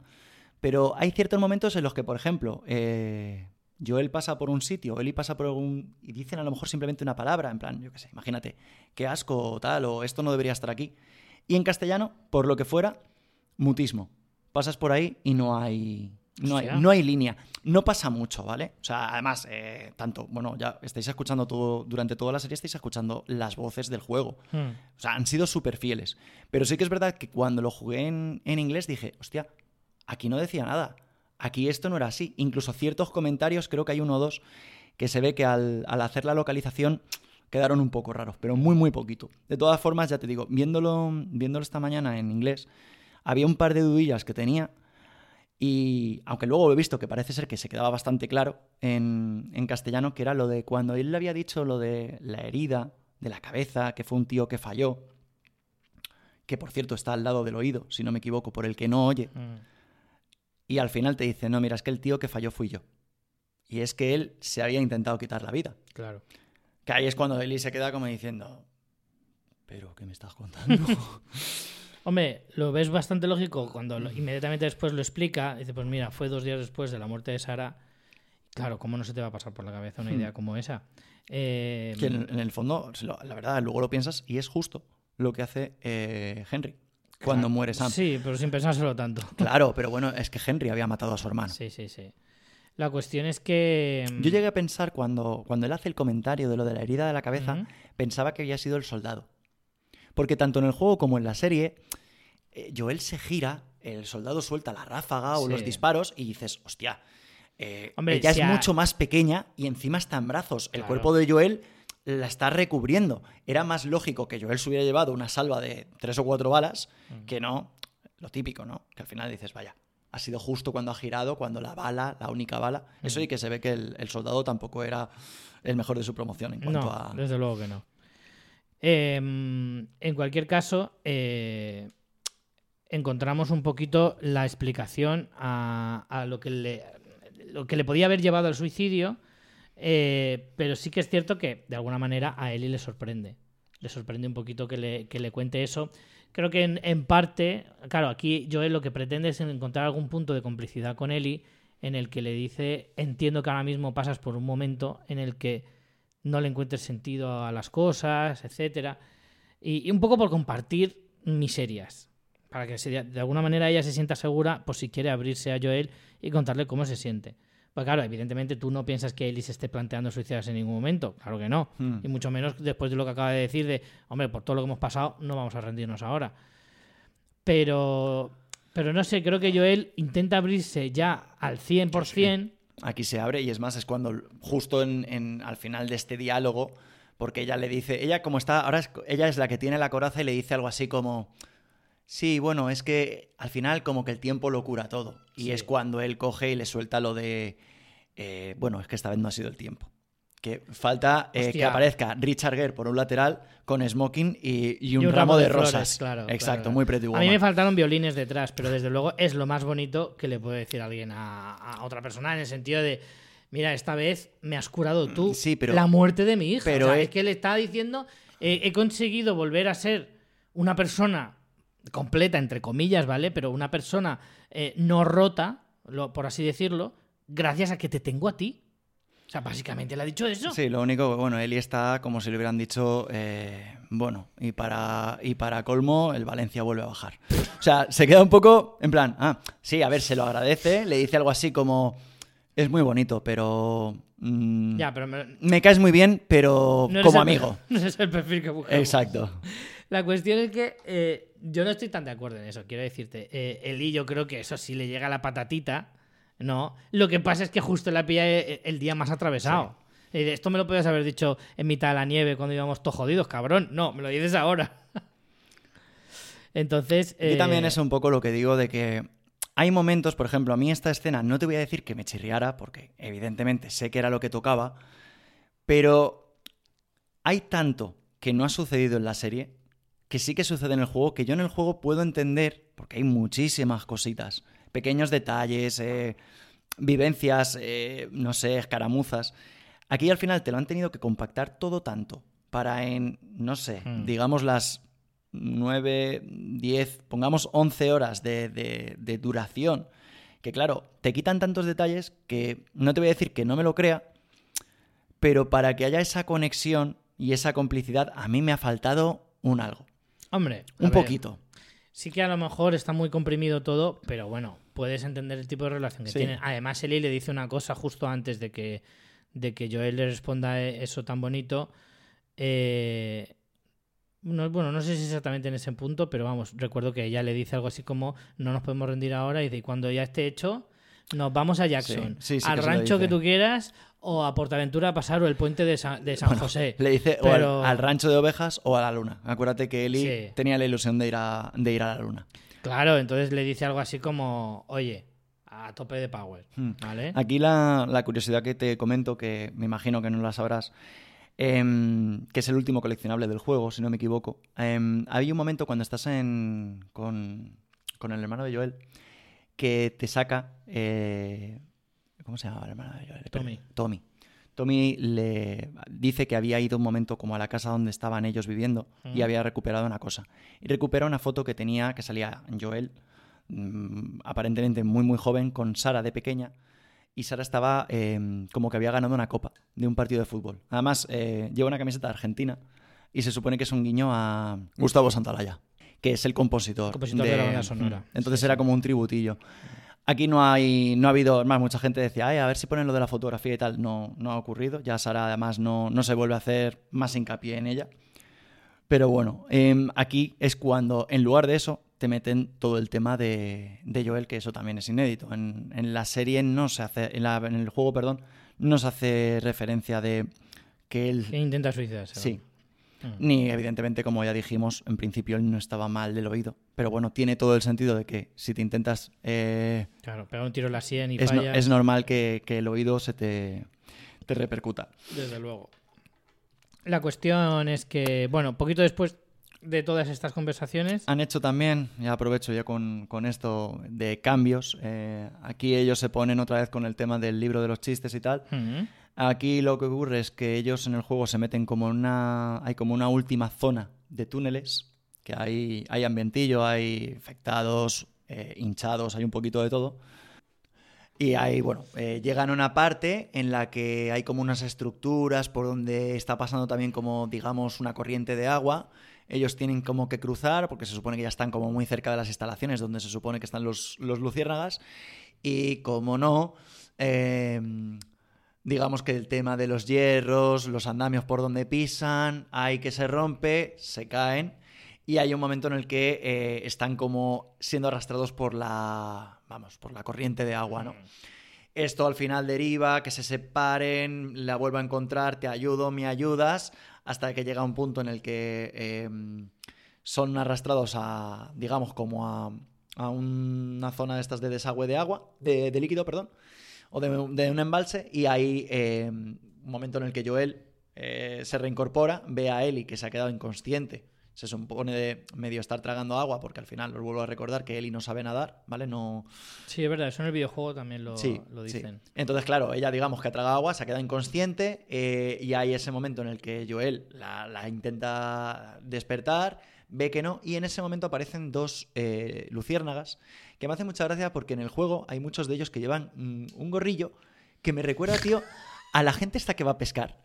pero hay ciertos momentos en los que, por ejemplo, eh, Joel pasa por un sitio, Eli pasa por algún... y dicen a lo mejor simplemente una palabra, en plan, yo qué sé, imagínate, qué asco o tal, o esto no debería estar aquí. Y en castellano, por lo que fuera, mutismo. Pasas por ahí y no hay, no hay, no hay, línea. No pasa mucho, ¿vale? O sea, además, eh, tanto, bueno, ya estáis escuchando todo, durante toda la serie estáis escuchando las voces del juego. Hmm. O sea, han sido súper fieles. Pero sí que es verdad que cuando lo jugué en, inglés dije, hostia, aquí no decía nada. Aquí esto no era así. Incluso ciertos comentarios, creo que hay uno o dos, que se ve que al, hacer la localización quedaron un poco raros, pero muy, muy poquito. De todas formas, ya te digo, viéndolo, viéndolo esta mañana en inglés, había un par de dudillas que tenía Y aunque luego he visto que parece ser que se quedaba bastante claro en, en castellano, que era lo de cuando él le había dicho lo de la herida de la cabeza, que fue un tío que falló, que por cierto está al lado del oído, si no me equivoco, por el que no oye. Mm. Y al final te dice, no, mira, es que el tío que falló fui yo. Y es que él se había intentado quitar la vida. Claro. Que ahí es cuando Eli se queda como diciendo, pero ¿qué me estás contando? <laughs> Hombre, lo ves bastante lógico cuando lo- inmediatamente después lo explica. Dice, pues mira, fue dos días después de la muerte de Sara. Claro, ¿cómo no se te va a pasar por la cabeza una idea como esa? Eh, que en, en el fondo, la verdad, luego lo piensas y es justo lo que hace eh, Henry cuando muere Sam. Sí, pero sin pensárselo tanto. <laughs> Claro, pero bueno, es que Henry había matado a su hermano. Sí, sí, sí. La cuestión es que... Yo llegué a pensar cuando, cuando él hace el comentario de lo de la herida de la cabeza, pensaba que había sido el soldado. Porque tanto en el juego como en la serie, eh, Joel se gira, el soldado suelta la ráfaga o Sí. los disparos y dices, hostia, eh, Hombre, ella si es a- mucho más pequeña y encima está en brazos. El Claro. cuerpo de Joel la está recubriendo. Era más lógico que Joel se hubiera llevado una salva de tres o cuatro balas Mm. que no lo típico, ¿no? Que al final dices, vaya, ha sido justo cuando ha girado, cuando la bala, la única bala. Eso y que se ve que el, el soldado tampoco era el mejor de su promoción en cuanto No, a... desde luego que no. Eh, en cualquier caso, eh, encontramos un poquito la explicación a, a lo, que le, lo que le podía haber llevado al suicidio, eh, pero sí que es cierto que de alguna manera a Eli le sorprende. Le sorprende un poquito que le, que le cuente eso. Creo que en, en parte, claro, aquí Joel lo que pretende es encontrar algún punto de complicidad con Eli en el que le dice, entiendo que ahora mismo pasas por un momento en el que no le encuentres sentido a las cosas, etcétera, y, y un poco por compartir miserias, para que se- de alguna manera ella se sienta segura, por si quiere abrirse a Joel y contarle cómo se siente. Pues claro, evidentemente tú no piensas que Ellie se esté planteando suicidarse en ningún momento, claro que no, Hmm. y mucho menos después de lo que acaba de decir de, hombre, por todo lo que hemos pasado, no vamos a rendirnos ahora. Pero, pero no sé, creo que Joel intenta abrirse ya al 100%. Aquí se abre y es más, es cuando justo en, en- al final de este diálogo, porque ella le dice, ella como está, ahora es- ella es la que tiene la coraza y le dice algo así como, sí, bueno, es que al final como que el tiempo lo cura todo. Y Sí. es cuando él coge y le suelta lo de, eh, bueno, es que esta vez no ha sido el tiempo. Que falta eh, que aparezca Richard Gere por un lateral con smoking y, y un, ramo, de, flores, rosas. claro, Exacto, claro. muy pretty A mí me faltaron violines detrás, pero desde luego es lo más bonito que le puede decir alguien a, a otra persona en el sentido de, mira, esta vez me has curado tú Mm, Sí, pero- la muerte de mi hija. pero O sea, es- es que le está diciendo, eh, he conseguido volver a ser una persona completa, entre comillas, ¿vale? Pero una persona eh, no rota, lo- por así decirlo, gracias a que te tengo a ti. O sea, básicamente le ha dicho eso. Sí, lo único que, bueno, Eli está como si le hubieran dicho, eh, bueno, y para, y para colmo, el Valencia vuelve a bajar. O sea, se queda un poco en plan, ah, sí, a ver, se lo agradece, le dice algo así como, es muy bonito, pero... mm, Ya, pero me- me caes muy bien, pero no como amigo. <laughs> No es el perfil que buscamos. Exacto. La cuestión es que eh, yo no estoy tan de acuerdo en eso, quiero decirte. Eh, Eli, yo creo que eso sí le llega a la patatita, ¿no? Lo que pasa es que justo la pilla el, el día más atravesado. Esto me lo podías haber dicho en mitad de la nieve cuando íbamos todos jodidos, cabrón. No, me lo dices ahora. <laughs> Entonces. Yo también eh, es un poco lo que digo de que hay momentos, por ejemplo, a mí esta escena no te voy a decir que me chirriara, porque evidentemente sé que era lo que tocaba, pero hay tanto que no ha sucedido en la serie que sí que sucede en el juego, que yo en el juego puedo entender, porque hay muchísimas cositas, pequeños detalles, eh, vivencias, eh, no sé, escaramuzas. Aquí al final te lo han tenido que compactar todo tanto para en, no sé, Hmm. digamos las 9, 10, pongamos 11 horas de, de- de duración, que claro, te quitan tantos detalles que no te voy a decir que no me lo crea, pero para que haya esa conexión y esa complicidad, a mí me ha faltado un algo, Hombre, un ver, poquito. Sí que a lo mejor está muy comprimido todo, pero bueno, puedes entender el tipo de relación que Sí. tienen. Además, Eli le dice una cosa justo antes de que, de que Joel le responda e- eso tan bonito. Eh, no, bueno, no sé si exactamente en ese punto, pero vamos, recuerdo que ella le dice algo así como no nos podemos rendir ahora y dice, "Y cuando ya esté hecho, nos vamos a Jackson, Sí, sí, sí al que rancho que tú quieras o a Portaventura a pasar o el puente de San, de San José. <laughs> Le dice o al, al rancho de ovejas o a la luna. Acuérdate que Eli tenía la ilusión de ir a, de ir a la luna. Claro, entonces le dice algo así como, oye, a tope de power. Hmm. ¿Vale? Aquí la, la curiosidad que te comento, que me imagino que no la sabrás, em, que es el último coleccionable del juego, si no me equivoco. Em, hay un momento cuando estás en, con, con el hermano de Joel que te saca... eh, ¿Cómo se llama el hermano de Joel? Tommy. Tommy. Tommy le dice que había ido un momento como a la casa donde estaban ellos viviendo y Mm. había recuperado una cosa. Y recupera una foto que tenía, que salía Joel, mm, aparentemente muy muy joven, con Sara de pequeña. Y Sara estaba eh, como que había ganado una copa de un partido de fútbol. Además, eh, lleva una camiseta de Argentina y se supone que es un guiño a Gustavo Santaolalla, que es el compositor, Compositor de la banda sonora. Mm. Entonces Sí, era como un tributillo. Aquí no hay, no ha habido, más mucha gente decía, "Ay, a ver si ponen lo de la fotografía y tal. No, no ha ocurrido. Ya Sara además no, no se vuelve a hacer más hincapié en ella. Pero bueno, em, aquí es cuando en lugar de eso te meten todo el tema de, de Joel, que eso también es inédito. En, en la serie no se hace, en, la- en el juego, perdón, no se hace referencia de que él... Que intenta suicidarse. Sí, Mm. ni evidentemente, como ya dijimos, en principio él no estaba mal del oído. Pero bueno, tiene todo el sentido de que si te intentas... eh, Claro, pega un tiro en la sien y es, no- es normal que, que el oído se te, te repercuta. Desde luego. La cuestión es que, bueno, poquito después de todas estas conversaciones. Han hecho también, ya aprovecho ya con, con esto de cambios, eh, aquí ellos se ponen otra vez con el tema del libro de los chistes y tal. Aquí lo que ocurre es que ellos en el juego se meten como una. Hay como una última zona de túneles. Que hay, hay ambientillo, hay infectados, eh, hinchados, hay un poquito de todo. Y ahí, bueno, eh, llegan a una parte en la que hay como unas estructuras por donde está pasando también como, digamos, una corriente de agua. Ellos tienen como que cruzar, porque se supone que ya están como muy cerca de las instalaciones donde se supone que están los, los luciérnagas. Y como no, eh, digamos que el tema de los hierros, los andamios por donde pisan, hay que se rompe, se caen. Y hay un momento en el que eh, están como siendo arrastrados por la, vamos, por la corriente de agua, ¿no? Esto al final deriva, que se separen, la vuelvo a encontrar, te ayudo, me ayudas, hasta que llega un punto en el que eh, son arrastrados a, digamos, como a, a una zona de estas de desagüe de agua, de, de líquido, perdón, o de, de un embalse, y hay eh, un momento en el que Joel eh, se reincorpora, ve a Ellie que se ha quedado inconsciente. Se supone de medio estar tragando agua, porque al final os vuelvo a recordar que Ellie no sabe nadar, ¿vale? No, Sí, es verdad, eso en el videojuego también lo, sí, lo sí. dicen. Entonces, claro, ella digamos que ha tragado agua, se ha quedado inconsciente eh, y hay ese momento en el que Joel la, la intenta despertar, ve que no, y en ese momento aparecen dos eh, luciérnagas que me hace mucha gracia porque en el juego hay muchos de ellos que llevan mm, un gorrillo que me recuerda, tío, a la gente esta que va a pescar.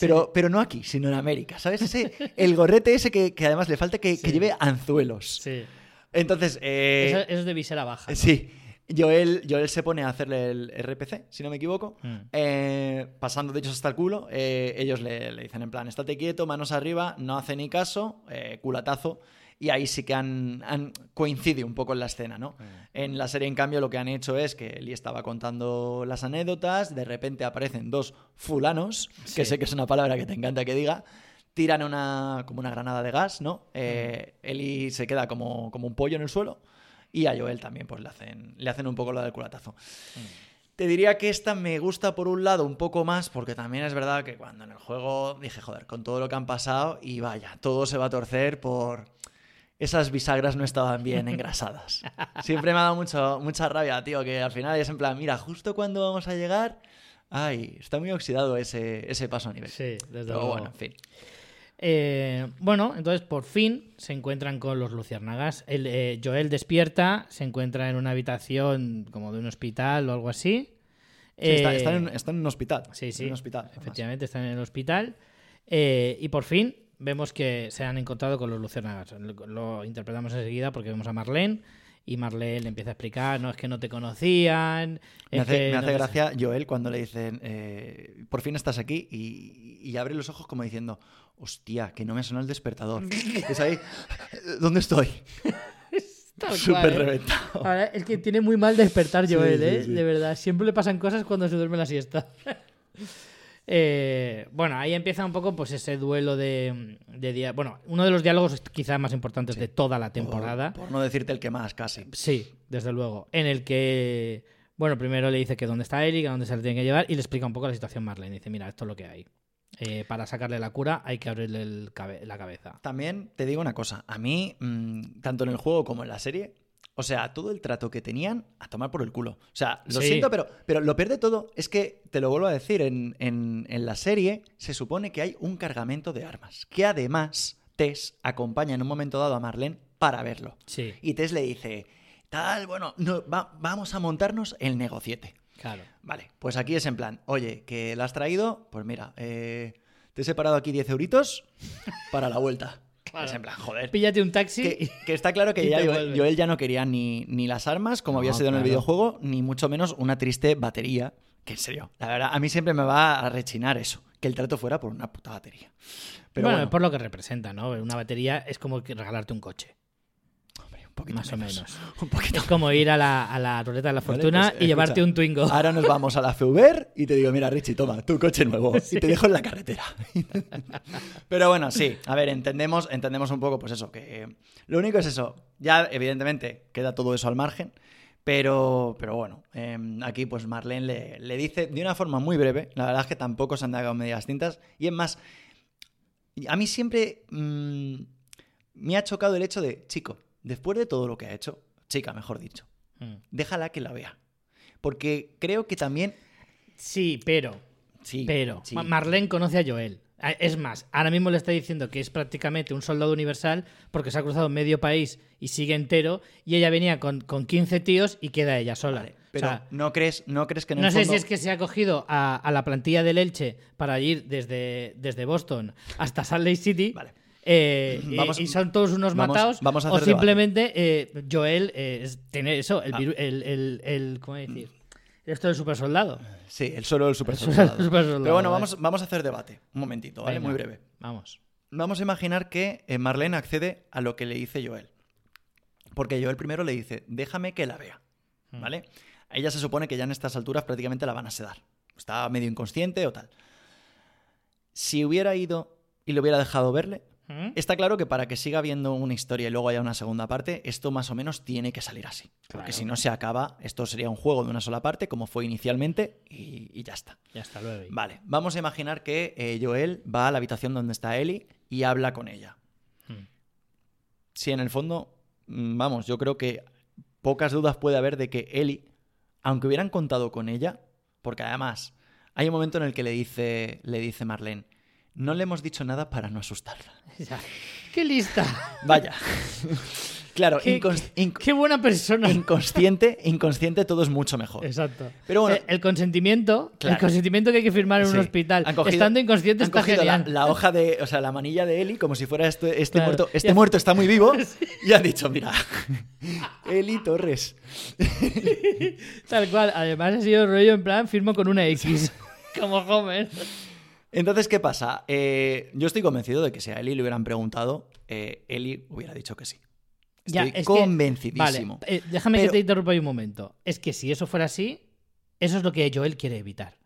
Pero, pero no aquí, sino en América, ¿sabes? Ese, el gorrete ese que, que además le falta que, que lleve anzuelos. Sí. Entonces, eh, eso, eso es de visera baja. ¿no? Sí, Joel, Joel se pone a hacerle el RPC, si no me equivoco, Mm. eh, pasando de ellos hasta el culo. eh, ellos le, le dicen en plan, estate quieto, manos arriba, no hace ni caso, culatazo. Y ahí sí que han, han- coincide un poco en la escena, ¿no? En la serie, en cambio, lo que han hecho es que Eli estaba contando las anécdotas, de repente aparecen dos fulanos, que sé que es una palabra que te encanta que diga, tiran una, como una granada de gas, ¿no? Eh, Eli se queda como, como un pollo en el suelo y a Joel también pues le hacen, le hacen un poco lo del culatazo. Te diría que esta me gusta por un lado un poco más, porque también es verdad que cuando en el juego dije, joder, con todo lo que han pasado, y vaya, todo se va a torcer por. Esas bisagras no estaban bien engrasadas. <laughs> Siempre me ha dado mucho, mucha rabia, tío, que al final es en plan, mira, justo cuando vamos a llegar. Ay, está muy oxidado ese, ese paso a nivel. Sí, desde Pero luego. bueno, en fin. Eh, bueno, entonces por fin se encuentran con los luciérnagas. El, eh, Joel despierta, se encuentra en una habitación como de un hospital o algo así. Sí, está, Eh, está en, está en un hospital. Sí, sí. En un hospital. además. Efectivamente, están en el hospital. Y por fin vemos que se han encontrado con los luciérnagas. Lo, interpretamos enseguida porque vemos a Marlene y Marlene le empieza a explicar, no es que no te conocían. Me hace, que me no hace te- gracia Joel cuando le dicen, eh, por fin estás aquí, y, y abre los ojos como diciendo, hostia, que no me suena el despertador. <laughs> es ahí, ¿dónde estoy? <laughs> Súper ¿eh? reventado. Ahora, es que tiene muy mal despertar Sí, Joel, sí, ¿eh? sí. De verdad. Siempre le pasan cosas cuando se duerme la siesta. <laughs> Eh, bueno, ahí empieza un poco pues ese duelo de, de Bueno, uno de los diálogos quizás más importantes de toda la temporada. Por, por no decirte el que más, casi. Sí, desde luego. En el que Bueno, primero le dice que dónde está Eli, que dónde se le tiene que llevar, y le explica un poco la situación Marlene. Dice, mira, esto es lo que hay. Eh, para sacarle la cura hay que abrirle el cabe- la cabeza. También te digo una cosa, a mí, mm, tanto en el juego como en la serie, o sea, todo el trato que tenían a tomar por el culo. O sea, lo Sí. siento, pero, pero lo peor de todo es que, te lo vuelvo a decir, en, en- en la serie se supone que hay un cargamento de armas, que además Tess acompaña en un momento dado a Marlene para verlo. Sí, Y Tess le dice, tal, bueno, no, va- vamos a montarnos el negociete. claro. Vale, pues aquí es en plan, oye, que la has traído, pues mira, eh, te he separado aquí 10 euritos para la vuelta. Claro. Es en plan, joder. Píllate un taxi. Que, que está claro que ya Joel, ya no quería ni, ni las armas, como había sido en el videojuego, ni mucho menos una triste batería. Que en serio, la verdad, a mí siempre me va a rechinar eso, que el trato fuera por una puta batería. Pero bueno, bueno, por lo que representa, ¿no? Una batería es como que regalarte un coche. Un poquito más o menos. <laughs> Un poquito Es como ir a la, a la ruleta de la Vale, fortuna pues, y llevarte un Twingo. Ahora nos vamos a la FEUBER y te digo, mira, Richie, toma, tu coche nuevo. <laughs> Y te dejo en la carretera. <laughs> Pero bueno, sí, a ver, entendemos, entendemos un poco, pues eso, que eh, lo único es eso. Ya, evidentemente, queda todo eso al margen. Pero, pero bueno, eh, aquí pues Marlene le, le dice de una forma muy breve, la verdad es que tampoco se han dado medias tintas, y es más, a mí siempre mm, me ha chocado el hecho de, chico, después de todo lo que ha hecho, chica, mejor dicho, Mm. déjala que la vea. Porque creo que también. Sí, pero. Sí, Pero. sí. Marlene conoce a Joel. Es más, ahora mismo le está diciendo que es prácticamente un soldado universal porque se ha cruzado medio país y sigue entero. Y ella venía con, con 15 tíos y queda ella sola. Vale, O pero sea, ¿no, crees, ¿no crees que en el no sé si es que se ha cogido a, a la plantilla del Elche para ir desde, desde Boston hasta Salt Lake City. Vale. Eh, y- Vamos- y, son todos unos vamos- matados. vamos a o simplemente eh, Joel eh, es- tiene eso, el, Ah. el, el, el- ¿Cómo decir? Esto del super soldado. Sí, el solo el super soldado. Pero bueno, vamos, vamos a hacer debate. Un momentito, ¿vale? Venga, Muy breve. Vamos. Vamos a imaginar que eh, Marlene accede a lo que le dice Joel. Porque Joel primero le dice, déjame que la vea. Hmm. ¿Vale? Ella se supone que ya en estas alturas prácticamente la van a sedar. Está medio inconsciente o tal. Si hubiera ido y le hubiera dejado verle, ¿Mm? Está claro que para que siga habiendo una historia y luego haya una segunda parte, esto más o menos tiene que salir así. Porque si no se acaba, esto sería un juego de una sola parte, como fue inicialmente, y, y ya está. Ya está, luego. Vale, vamos a imaginar que eh, Joel va a la habitación donde está Ellie y habla con ella. Mm. Si en el fondo, mm, vamos, yo creo que pocas dudas puede haber de que Ellie, aunque hubieran contado con ella, porque además hay un momento en el que le dice, le dice Marlene, no le hemos dicho nada para no asustarla. <laughs> Ya. ¡Qué lista! <laughs> Vaya. <laughs> claro, Qué- incons- inc- ¡Qué buena persona! inconsciente, inconsciente todo es mucho mejor. Exacto. Pero bueno- Eh, el consentimiento, Claro. el consentimiento que hay que firmar en Sí. un hospital, Han cogido- estando inconsciente Han está cogido la, genial. la hoja de, o sea, la manilla de Eli como si fuera este, este Claro. muerto. Este Ya- muerto está muy vivo. Y han dicho, mira, Eli Torres. Tal cual. Además ha sido rollo en plan, firmo con una X. Como Homer. Entonces, ¿qué pasa? Eh, yo estoy convencido de que si a Eli le hubieran preguntado, eh, Eli hubiera dicho que sí. Ya, Estoy es que- convencidísimo. Vale, eh, déjame Pero- que te interrumpa un momento. Es que si eso fuera así, eso es lo que Joel quiere evitar.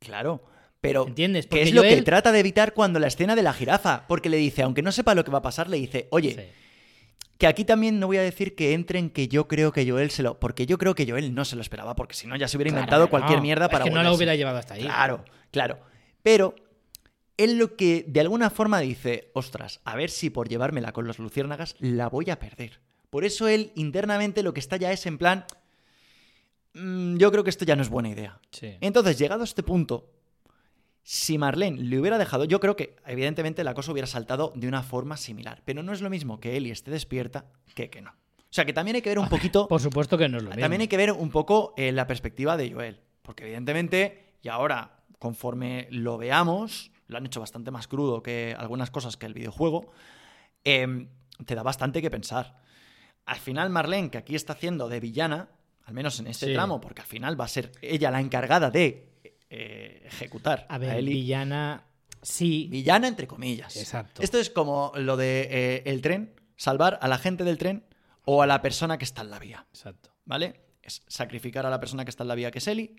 Claro. Pero, ¿Entiendes? ¿qué Porque es lo que trata de evitar cuando la escena de la jirafa? Porque le dice, aunque no sepa lo que va a pasar, le dice, oye, Sí. Que aquí también no voy a decir que entren que yo creo que Joel se lo. Porque yo creo que Joel no se lo esperaba, porque si no ya se hubiera Claro inventado que cualquier mierda Es para que no la hubiera llevado hasta ahí. Claro, claro. Pero él lo que de alguna forma dice, ostras, a ver si por llevármela con los luciérnagas la voy a perder. Por eso él internamente lo que está ya es en plan. "Mm, yo creo que esto ya no es buena idea. Sí. Entonces, llegado a este punto, si Marlene le hubiera dejado, yo creo que evidentemente la cosa hubiera saltado de una forma similar, pero no es lo mismo que Ellie esté despierta que que no. O sea, que también hay que ver un poquito, Por supuesto que no es lo mismo. también hay que ver un poco eh, la perspectiva de Joel, porque evidentemente, y ahora conforme lo veamos, lo han hecho bastante más crudo que algunas cosas que el videojuego, em, te da bastante que pensar. Al final Marlene, que aquí está haciendo de villana, al menos en este Sí. tramo, porque al final va a ser ella la encargada de eh, ejecutar A ver, a Ellie. villana. Sí. Villana entre comillas. Exacto. Esto es como lo de eh, el tren, salvar a la gente del tren o a la persona que está en la vía, Exacto. ¿vale? Es sacrificar a la persona que está en la vía, que es Ellie,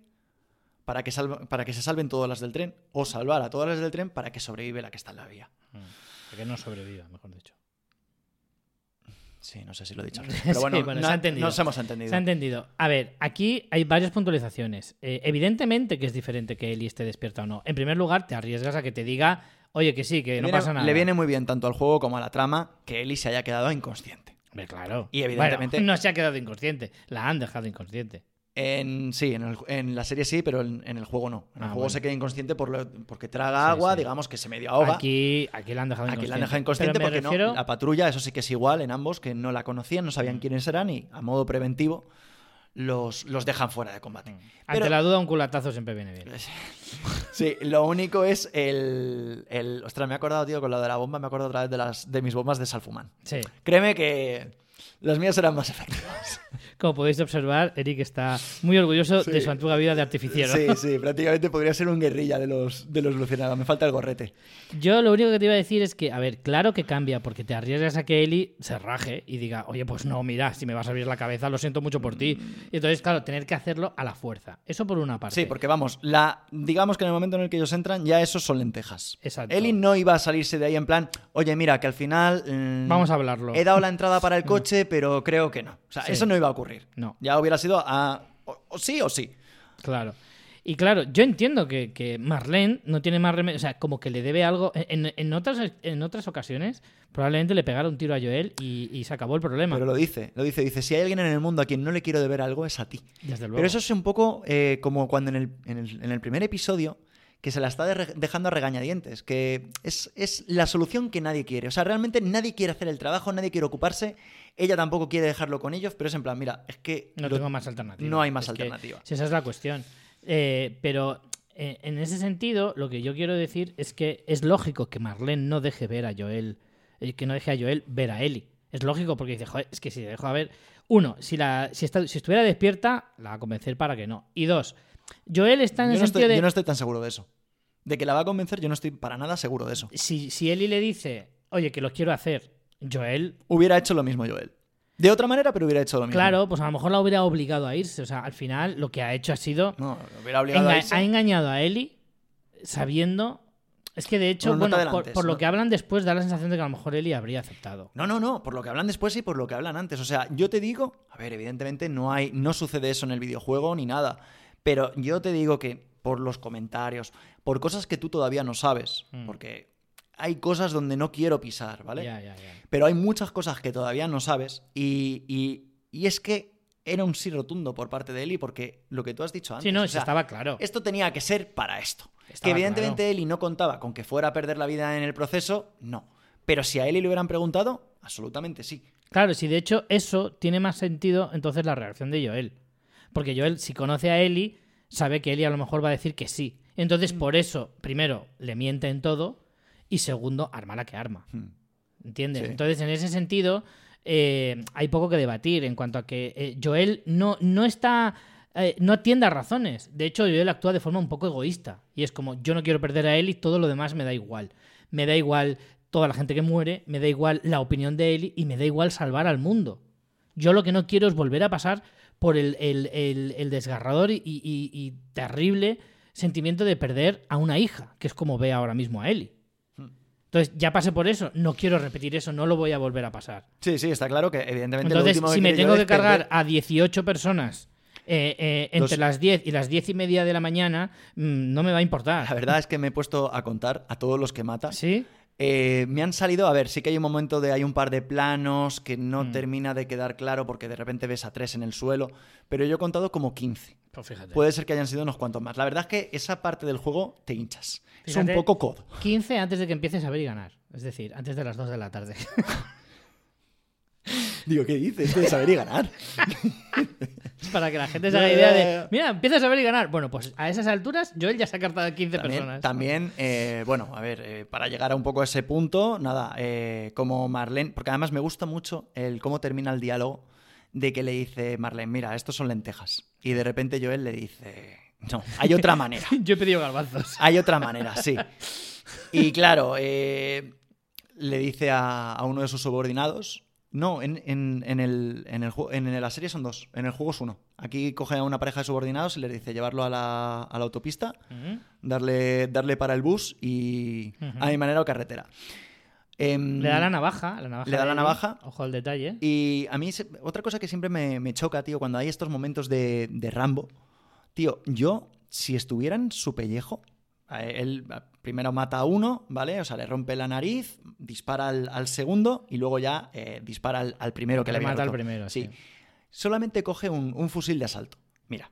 para que, salva- para que se salven todas las del tren, o salvar a todas las del tren para que sobrevive la que está en la vía. Mm. Que no sobreviva, mejor dicho. Sí, no sé si lo he dicho. <laughs> Pero bueno, Sí, bueno, no- se ha entendido. nos hemos entendido. Se ha entendido. A ver, aquí hay varias puntualizaciones. Eh, evidentemente que es diferente que Eli esté despierta o no. En primer lugar, te arriesgas a que te diga, oye, que sí, que Le no viene- pasa nada. Le viene muy bien tanto al juego como a la trama que Ellie se haya quedado inconsciente. Hombre, claro. Y evidentemente- Bueno, <laughs> no se ha quedado inconsciente. La han dejado inconsciente. En, sí, en, el- en la serie sí, pero en, en el juego no. En el Ah, juego bueno. se queda inconsciente por lo- porque traga agua, sí. digamos que se medio ahoga. Aquí, Aquí, aquí la han dejado la inconsciente. han dejado inconsciente porque refiero- no. La patrulla, eso sí que es igual en ambos, que no la conocían, no Mm. sabían quiénes eran y a modo preventivo los, los dejan fuera de combate. Ante Pero- la duda, un culatazo siempre viene bien. <laughs> Sí, lo único es el, el- Ostras, me he acordado, tío, con lo de la bomba, me acuerdo otra vez de, las, de mis bombas de Salfumán. Sí. Créeme que las mías eran más efectivas. <laughs> Como podéis observar, Eric está muy orgulloso de su antigua vida de artificiero. Sí, sí, prácticamente podría ser un guerrilla de los, de los Luciérnagas. Me falta el gorrete. Yo lo único que te iba a decir es que, a ver, claro que cambia, porque te arriesgas a que Eli se raje y diga, oye, pues no, mira, si me vas a abrir la cabeza, lo siento mucho por ti. Y entonces, claro, tener que hacerlo a la fuerza. Eso por una parte. Sí, porque vamos, la, digamos que en el momento en el que ellos entran, ya esos son lentejas. Exacto. Eli no iba a salirse de ahí en plan, oye, mira, que al final. mm, Vamos a hablarlo. He dado la entrada para el <laughs> coche, pero creo que no. O sea, Sí. eso no iba a ocurrir. No. Ya hubiera sido a. O, o sí o sí. Claro. Y claro, yo entiendo que, que Marlene no tiene más remedio, o sea, como que le debe algo. En, en otras, en otras ocasiones, probablemente le pegara un tiro a Joel y, y se acabó el problema. Pero lo dice, lo dice, dice, si hay alguien en el mundo a quien no le quiero deber algo, es a ti. Desde luego. Pero eso es un poco eh, como cuando en el, en, el, en el primer episodio que se la está de- dejando a regañadientes, que es, es la solución que nadie quiere. O sea, realmente nadie quiere hacer el trabajo, nadie quiere ocuparse, ella tampoco quiere dejarlo con ellos, pero es en plan, mira, es que No lo- tengo más alternativa. no hay más Es que- alternativa. si esa es la cuestión. Eh, pero eh, en ese sentido, lo que yo quiero decir es que es lógico que Marlene no deje ver a Joel, eh, que no deje a Joel ver a Ellie. Es lógico porque dice, joder, es que si le dejo a ver. Uno, si, la, si, está- si estuviera despierta, la va a convencer para que no. Y dos, Joel está en yo, el no sentido estoy, de. yo no estoy tan seguro de eso. De que la va a convencer, yo no estoy para nada seguro de eso. si, si Ellie le dice, oye, que lo quiero hacer, Joel, Hubiera hecho lo mismo Joel. De otra manera, pero hubiera hecho lo mismo. claro, pues a lo mejor la hubiera obligado a irse. O sea, al final lo que ha hecho ha sido No, lo hubiera obligado a irse. ha engañado a Ellie sabiendo. Es que de hecho, Bueno, por, adelantes, por lo no- que hablan después, da la sensación de que a lo mejor Ellie habría aceptado. No, no, no, por lo que hablan después y por lo que hablan antes. O sea, yo te digo, a ver, evidentemente no hay, no sucede eso en el videojuego ni nada. Pero yo te digo que por los comentarios, por cosas que tú todavía no sabes, Mm. porque hay cosas donde no quiero pisar, ¿vale? Pero hay muchas cosas que todavía no sabes y, y- y es que era un sí rotundo por parte de Eli porque lo que tú has dicho antes. Sí, no, o sí sea, estaba claro. esto tenía que ser para esto. Estaba que evidentemente claro. Eli no contaba con que fuera a perder la vida en el proceso, no. Pero si a Eli le hubieran preguntado, absolutamente sí. Claro, si de hecho eso tiene más sentido, entonces la reacción de Joel. Porque Joel, si conoce a Ellie, sabe que Ellie a lo mejor va a decir que sí. Entonces, Mm. por eso, primero, le miente en todo y segundo, arma la que arma. Hmm. ¿Entiendes? Sí. Entonces, en ese sentido, eh, hay poco que debatir en cuanto a que eh, Joel no, no está. eh, no atiende a razones. De hecho, Joel actúa de forma un poco egoísta. Y es como, yo no quiero perder a Ellie, todo lo demás me da igual. Me da igual toda la gente que muere, me da igual la opinión de Ellie y me da igual salvar al mundo. Yo lo que no quiero es volver a pasar por el, el- el- el desgarrador y, y- y terrible sentimiento de perder a una hija, que es como ve ahora mismo a Ellie. Entonces, ya pasé por eso, no quiero repetir eso, no lo voy a volver a pasar. Sí, sí, está claro que evidentemente lo Entonces, último si me tengo que cargar perder- a 18 personas eh, eh, entre las 10 y las 10 y media de la mañana, mm, no me va a La importar. verdad es que me he puesto a contar a todos los que mata. ¿Sí? Eh, me han salido, a ver, sí que hay un momento de hay un par de planos que no Mm. termina de quedar claro porque de repente ves a tres en el suelo, pero yo he contado como 15. Pues fíjate. Puede ser que hayan sido unos cuantos más. La verdad es que esa parte del juego te hinchas. Es un poco codo. 15 antes de que empieces a ver y ganar. Es decir, antes de las 2 de la tarde. <laughs> Digo, ¿qué dices? De saber y ganar. <laughs> Para que la gente se haga idea de, mira, empiezas a ver y ganar. Bueno, pues a esas alturas, Joel ya se ha cartado a 15 También, personas. también, eh, bueno, a ver, eh, para llegar a un poco a ese punto, nada, eh, como Marlene, porque además me gusta mucho el cómo termina el diálogo de que le dice Marlene, mira, estos son lentejas. Y de repente Joel le dice, no, hay otra <laughs> manera. Yo he pedido garbanzos. Hay otra manera, sí. <laughs> Y claro, eh, le dice a, a uno de sus subordinados. No, en, en- en el, en, el, en la serie son dos. En el juego es uno. Aquí coge a una pareja de subordinados y les dice llevarlo a la, a la autopista, darle, darle para el bus y a mi manera o carretera. Em, Le da la navaja. La navaja Le da de la navaja. Ojo al detalle. Y a mí, otra cosa que siempre me, me choca, tío, cuando hay estos momentos de, de Rambo, tío, yo, si estuviera en su pellejo, él primero mata a uno, ¿vale? O sea, le rompe la nariz, dispara al, al segundo y luego ya eh, dispara al, al primero que le había mata al primero, sí. Solamente coge un, un fusil de asalto. Mira,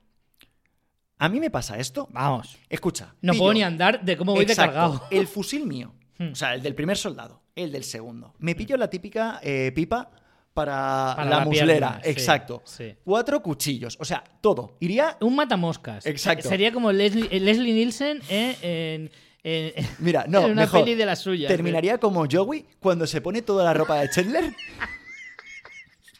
a mí me pasa esto. Vamos. Escucha. No pillo- puedo ni andar de cómo voy de Exacto, cargado. El fusil mío. Hmm. O sea, el del primer soldado. El del segundo. Me pillo la típica eh, pipa para, Para la, la muslera. pierna, Exacto. sí. Cuatro cuchillos. O sea, todo. Iría. Un matamoscas. Exacto. Sería como Leslie, eh, Leslie Nielsen eh, en, en- Mira, <laughs> no, en una mejor. peli de las suyas. Terminaría como Joey cuando se pone toda la ropa de Chandler. <laughs>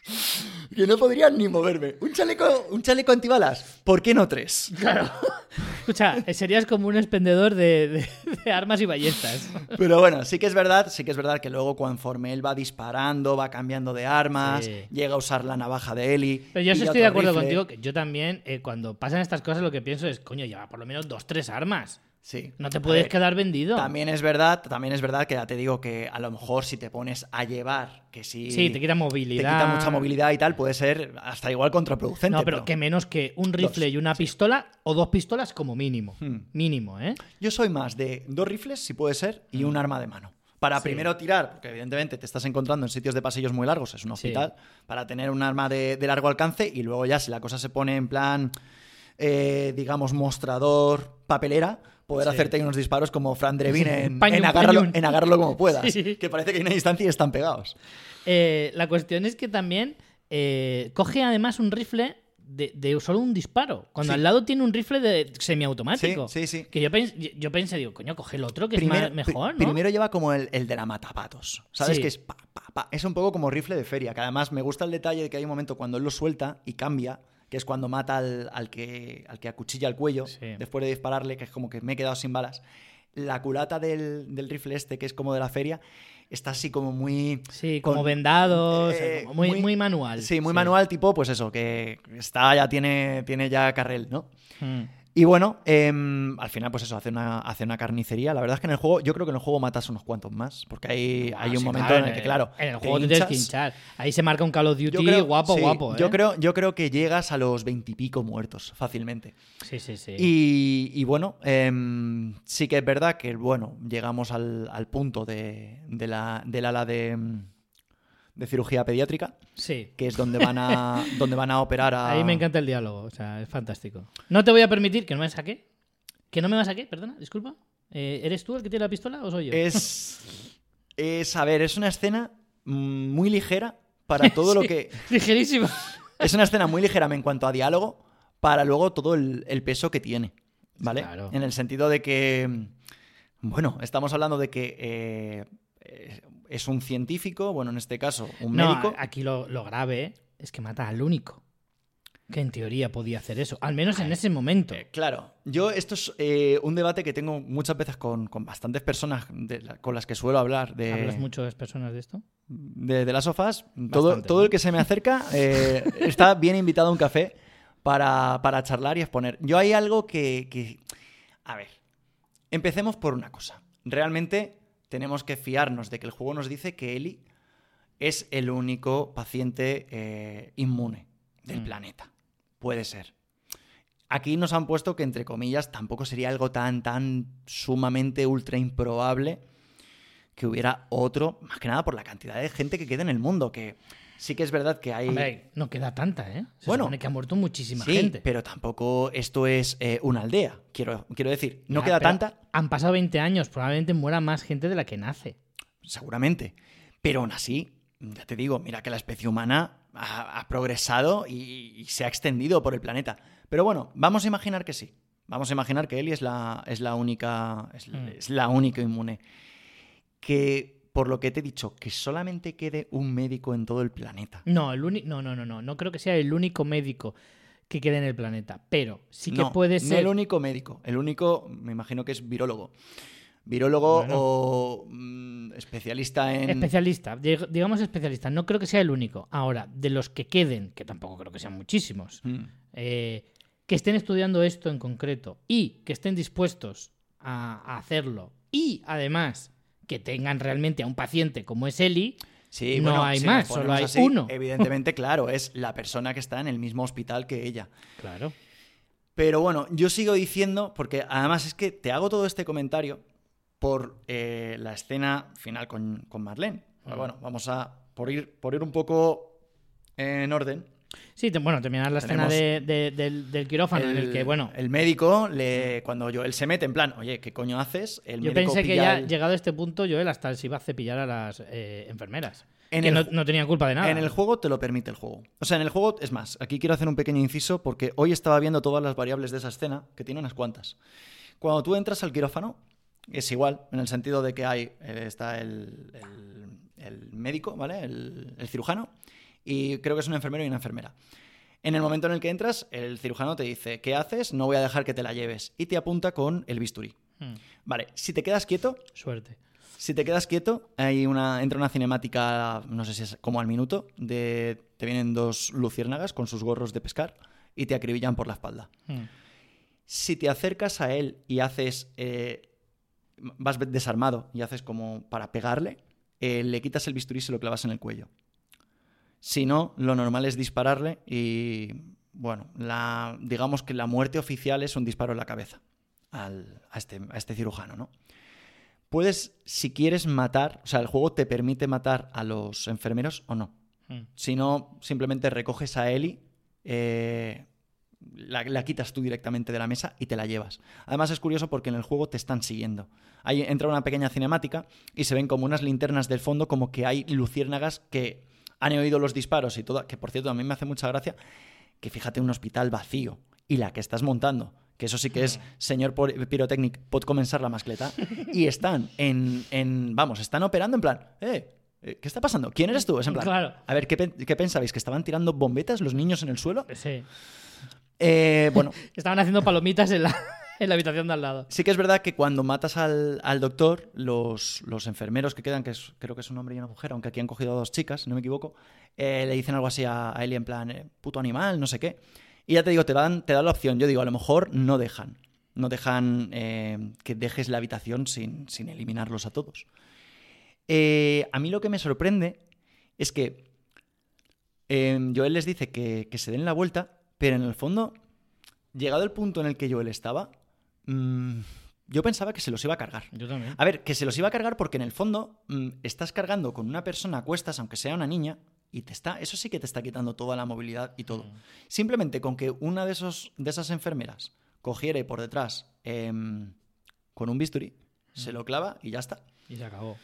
<laughs> que no podría ni moverme. Un chaleco, un chaleco antibalas. ¿Por qué no tres? Claro. <laughs> Escucha, eh, serías como un expendedor de, de- de armas y ballestas. <laughs> Pero bueno, sí que es verdad, sí que es verdad que luego conforme él va disparando, va cambiando de armas, Sí. llega a usar la navaja de Eli. Pero yo estoy de acuerdo rifle. contigo que yo también, eh, cuando pasan estas cosas, lo que pienso es, coño, lleva por lo menos dos, tres armas. Sí. No te puedes ver, quedar vendido. También es verdad, también es verdad que ya te digo que a lo mejor si te pones a llevar, que si Sí, te quita movilidad. te quita mucha movilidad y tal, puede ser hasta igual contraproducente. No, pero que menos que un rifle Dos, y una pistola o dos pistolas como mínimo. Hmm. Mínimo, ¿eh? Yo soy más de dos rifles, si puede ser, y un arma de mano. Para. Sí. primero tirar, porque evidentemente te estás encontrando en sitios de pasillos muy largos, es un Sí. hospital, para tener un arma de, de largo alcance y luego ya si la cosa se pone en plan, eh, digamos, mostrador, papelera, poder Sí. hacerte unos disparos como Fran Drevin en, Pañum, en, agárralo, pañum. en agárralo como puedas. <laughs> Sí. Que parece que hay una distancia y están pegados. Eh, la cuestión es que también eh, coge además un rifle de, de solo un disparo. Cuando Sí. al lado tiene un rifle de semiautomático. Sí, sí, sí. Que yo, pens- yo pensé, digo, coño, coge el otro que Primero, es más- mejor, primero lleva como el, el de la matapatos. ¿Sabes? Sí. Que es pa, pa, pa. Es un poco como rifle de feria. Que además me gusta el detalle de que hay un momento cuando él lo suelta y cambia, que es cuando mata al, al que, al que acuchilla el cuello, Sí. después de dispararle, que es como que me he quedado sin balas. La culata del, del rifle este, que es como de la feria, está así como muy. Sí, como con- vendados, eh, como muy, muy manual. Sí, muy manual, tipo, pues eso, que está ya tiene, tiene ya carrel, ¿no? Mm. Y bueno, em, al final, pues eso, hace una, hace una carnicería. La verdad es que en el juego, yo creo que en el juego matas unos cuantos más. Porque hay, Ah, hay un sí, momento claro, en el que, claro. En el juego te tienes que hinchar. Ahí se marca un Call of Duty Yo creo, guapo, sí, guapo. ¿eh? Yo, creo, yo creo que llegas a los veintipico muertos fácilmente. Sí, sí, sí. Y, y bueno, em, sí que es verdad que bueno, llegamos al, al punto de, de la, del ala de, de cirugía pediátrica, Sí. que es donde van a, <laughs> donde van a operar a. Ahí me encanta el diálogo, o sea, es fantástico. No te voy a permitir que no me saque. ¿Que no me va saque? Perdona, disculpa. Eh, ¿Eres tú el que tiene la pistola o soy yo? Es. Es, a ver, es una escena muy ligera para todo lo <laughs> que. Ligerísimo. Es una escena muy ligera en cuanto a diálogo, para luego todo el, el peso que tiene. ¿Vale? Claro. En el sentido de que. Bueno, estamos hablando de que eh, eh, es un científico, bueno, en este caso, un No, médico. aquí lo, lo grave es que mata al único que en teoría podía hacer eso, al menos en ese momento. Eh, Claro, yo esto es eh, un debate que tengo muchas veces con, con bastantes personas de con las que suelo hablar de, ¿Hablas muchas personas de esto? de, de las sofás. Todo, Bastante, todo ¿no? el que se me acerca eh, está bien invitado a un café para, para charlar y exponer. Yo hay algo que, que- A ver, empecemos por una cosa. Realmente tenemos que fiarnos de que el juego nos dice que Eli es el único paciente eh, inmune del Mm. planeta. Puede ser. Aquí nos han puesto que, entre comillas, tampoco sería algo tan, tan sumamente ultra improbable que hubiera otro, más que nada por la cantidad de gente que queda en el mundo, que sí que es verdad que hay... Hombre, no queda tanta, ¿eh? Se Bueno, supone que ha muerto muchísima sí, gente. pero tampoco esto es eh, una aldea, quiero, quiero decir. No Ya, queda tanta, Han pasado 20 años, probablemente muera más gente de la que nace. seguramente, pero aún así, ya te digo, mira que la especie humana ha, ha progresado y, y se ha extendido por el planeta. Pero bueno, vamos a imaginar que sí. Vamos a imaginar que Eli es la, es la única. Es, Mm. es la única inmune. Que, por lo que te he dicho, que solamente quede un médico en todo el planeta. No, el no, no, no, no. No creo que sea el único médico que quede en el planeta. Pero sí que no, puede no ser. el único médico. El único, me imagino que es virólogo. Virólogo Bueno. o mm, especialista en. Especialista, dig- digamos especialista. No creo que sea el único. Ahora, de los que queden, que tampoco creo que sean muchísimos, Mm. eh, que estén estudiando esto en concreto y que estén dispuestos a hacerlo y además que tengan realmente a un paciente como es Eli. Sí, no bueno, hay si más, solo hay así, uno. Evidentemente, <laughs> claro, es la persona que está en el mismo hospital que ella. Claro. Pero bueno, yo sigo diciendo, porque además es que te hago todo este comentario por eh, la escena final con, con Marlene. Pero Mm. bueno, vamos a, por ir, por ir un poco en orden. Sí, te- bueno, terminar la escena de- de- del, del quirófano en el que, bueno, el médico, le, cuando Joel se mete en plan, oye, ¿qué coño haces? El yo médico pensé que ya el- llegado a este punto, Joel hasta se iba a cepillar a las eh, enfermeras. En que el no, tenían culpa de nada. En el juego te lo permite el juego. O sea, en el juego, es más, aquí quiero hacer un pequeño inciso porque hoy estaba viendo todas las variables de esa escena, que tiene unas cuantas. Cuando tú entras al quirófano, es igual, en el sentido de que hay, eh, está el, el- el médico, ¿vale? El, el cirujano, y creo que es un enfermero y una enfermera. En el momento en el que entras, el cirujano te dice, ¿qué haces? No voy a dejar que te la lleves. Y te apunta con el bisturí. Mm, Vale, si te quedas quieto, suerte. si te quedas quieto, hay una, entra una cinemática, no sé si es como al minuto, de te vienen dos luciérnagas con sus gorros de pescar y te acribillan por la espalda. Mm. Si te acercas a él y haces, eh, vas desarmado y haces como para pegarle, eh, le quitas el bisturí y se lo clavas en el cuello. Si no, lo normal es dispararle y, bueno, la, digamos que la muerte oficial es un disparo en la cabeza al- a, este, a este cirujano, ¿no? Puedes, si quieres matar, o sea, el juego te permite matar a los enfermeros o no. Mm. Si no, simplemente recoges a Ellie, eh, la, la quitas tú directamente de la mesa y te la llevas. Además es curioso porque en el juego te están siguiendo. Ahí entra una pequeña cinemática y se ven como unas linternas del fondo, como que hay luciérnagas que han oído los disparos y todo. Que por cierto, a mí me hace mucha gracia que fíjate un hospital vacío y la que estás montando. Que eso sí que es, señor Pyrotechnic, pot comenzar la mascleta. Y <laughs> están en, en- Vamos, están operando en plan. Eh, eh, ¿Qué está pasando? ¿Quién eres tú? Es en plan. Claro. A ver, ¿qué, qué pensabais? ¿Que estaban tirando bombetas los niños en el suelo? Sí. Eh, bueno, <laughs> Estaban haciendo palomitas en la, en la habitación de al lado. sí que es verdad que cuando matas al, al doctor, los, los enfermeros que quedan, que es- creo que es un hombre y una mujer, aunque aquí han cogido a dos chicas, no me equivoco, eh, le dicen algo así a, a Ellie en plan, eh, puto animal, no sé qué. Y ya te digo, te dan, te dan la opción. Yo digo, a lo mejor no dejan. No dejan eh, que dejes la habitación sin, sin eliminarlos a todos. A mí lo que me sorprende es que eh, Joel les dice que, que se den la vuelta, pero en el fondo, llegado el punto en el que Joel estaba, mm, yo pensaba que se los iba a cargar. Yo también. A ver, que se los iba a cargar porque en el fondo mm, estás cargando con una persona a cuestas, aunque sea una niña, y te está, eso sí que te está quitando toda la movilidad y todo. Simplemente con que una de, esos, de esas enfermeras cogiera y por detrás em, con un bisturí, se lo clava y ya está. Y se acabó.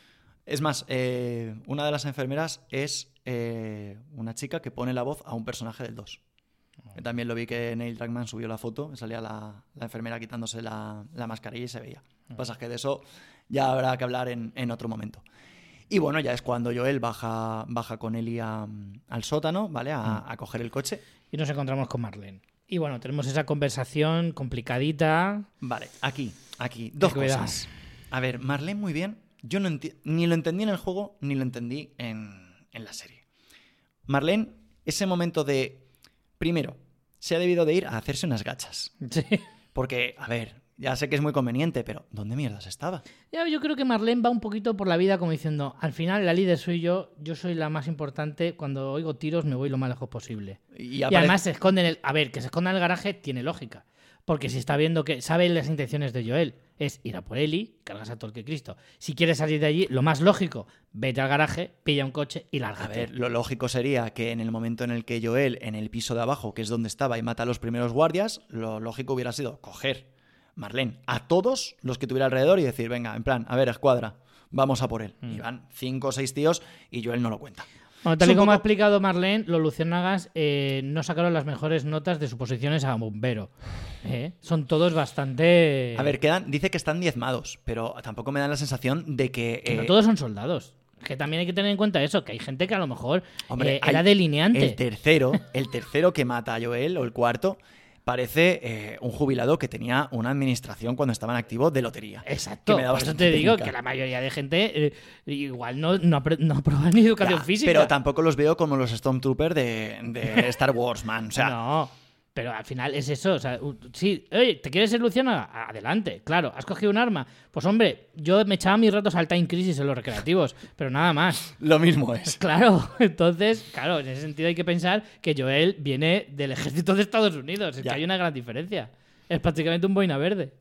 Es más, eh, una de las enfermeras es eh, una chica que pone la voz a un personaje del 2. Que También lo vi que Neil Druckmann subió la foto, salía la, la enfermera quitándose la, la mascarilla y se veía. Lo que pasa es que de eso ya habrá que hablar en, en otro momento. Y bueno, ya es cuando Joel baja, baja con Ellie a- al sótano, ¿vale? A, a coger el coche. Y nos encontramos con Marlene. Y bueno, tenemos esa conversación complicadita. Vale, aquí, aquí, dos cosas. A ver, Marlene muy bien. Yo no ni lo entendí en el juego, ni lo entendí en, en la serie. Marlene, ese momento de... Primero, se ha debido de ir a hacerse unas gachas. <laughs> Sí. Porque, a ver, ya sé que es muy conveniente, pero ¿dónde mierdas estaba? Ya, yo creo que Marlene va un poquito por la vida como diciendo, al final la líder soy yo, yo soy la más importante, cuando oigo tiros me voy lo más lejos posible. Y, Y además se esconde en el... A ver, que se esconda en el garaje tiene lógica. Porque si está viendo que sabe las intenciones de Joel, es ir a por Eli, cargas a todo el que Cristo. Si quieres salir de allí, lo más lógico, vete al garaje, pilla un coche y A lárgate. ver, lo lógico sería que en el momento en el que Joel, en el piso de abajo, que es donde estaba, y mata a los primeros guardias, lo lógico hubiera sido coger Marlene a todos los que tuviera alrededor y decir, venga, en plan, a ver, escuadra, vamos a por él. Y van cinco o seis tíos y Joel no lo cuenta. Bueno, tal y como ha explicado Marlene, los luciérnagas eh, no sacaron las mejores notas de suposiciones a bombero. ¿eh? Son todos bastante... A ver, quedan, dice que están diezmados, pero tampoco me dan la sensación de que... Que no eh, todos son soldados. Que también hay que tener en cuenta eso, que hay gente que a lo mejor Hombre, eh, era delineante. El tercero, el tercero que mata a Joel, o el cuarto, parece eh, un jubilado que tenía una administración cuando estaba en activo de lotería. Exacto. que me da Por eso te digo que la mayoría de gente eh, igual no, no, no aprueba ni educación Ya, física. Pero tampoco los veo como los Stormtroopers de, de <laughs> Star Wars, man. O sea, no. Pero al final es eso. O sea, sí, oye, ¿te quieres ser Luciano? A- Adelante, claro. ¿Has cogido un arma? Pues hombre, yo me echaba mis ratos al Time Crisis en los recreativos, pero nada más. Lo mismo es. <laughs> Claro, entonces, claro, en ese sentido hay que pensar que Joel viene del ejército de Estados Unidos. Es Ya. que hay una gran diferencia. Es prácticamente un boina verde.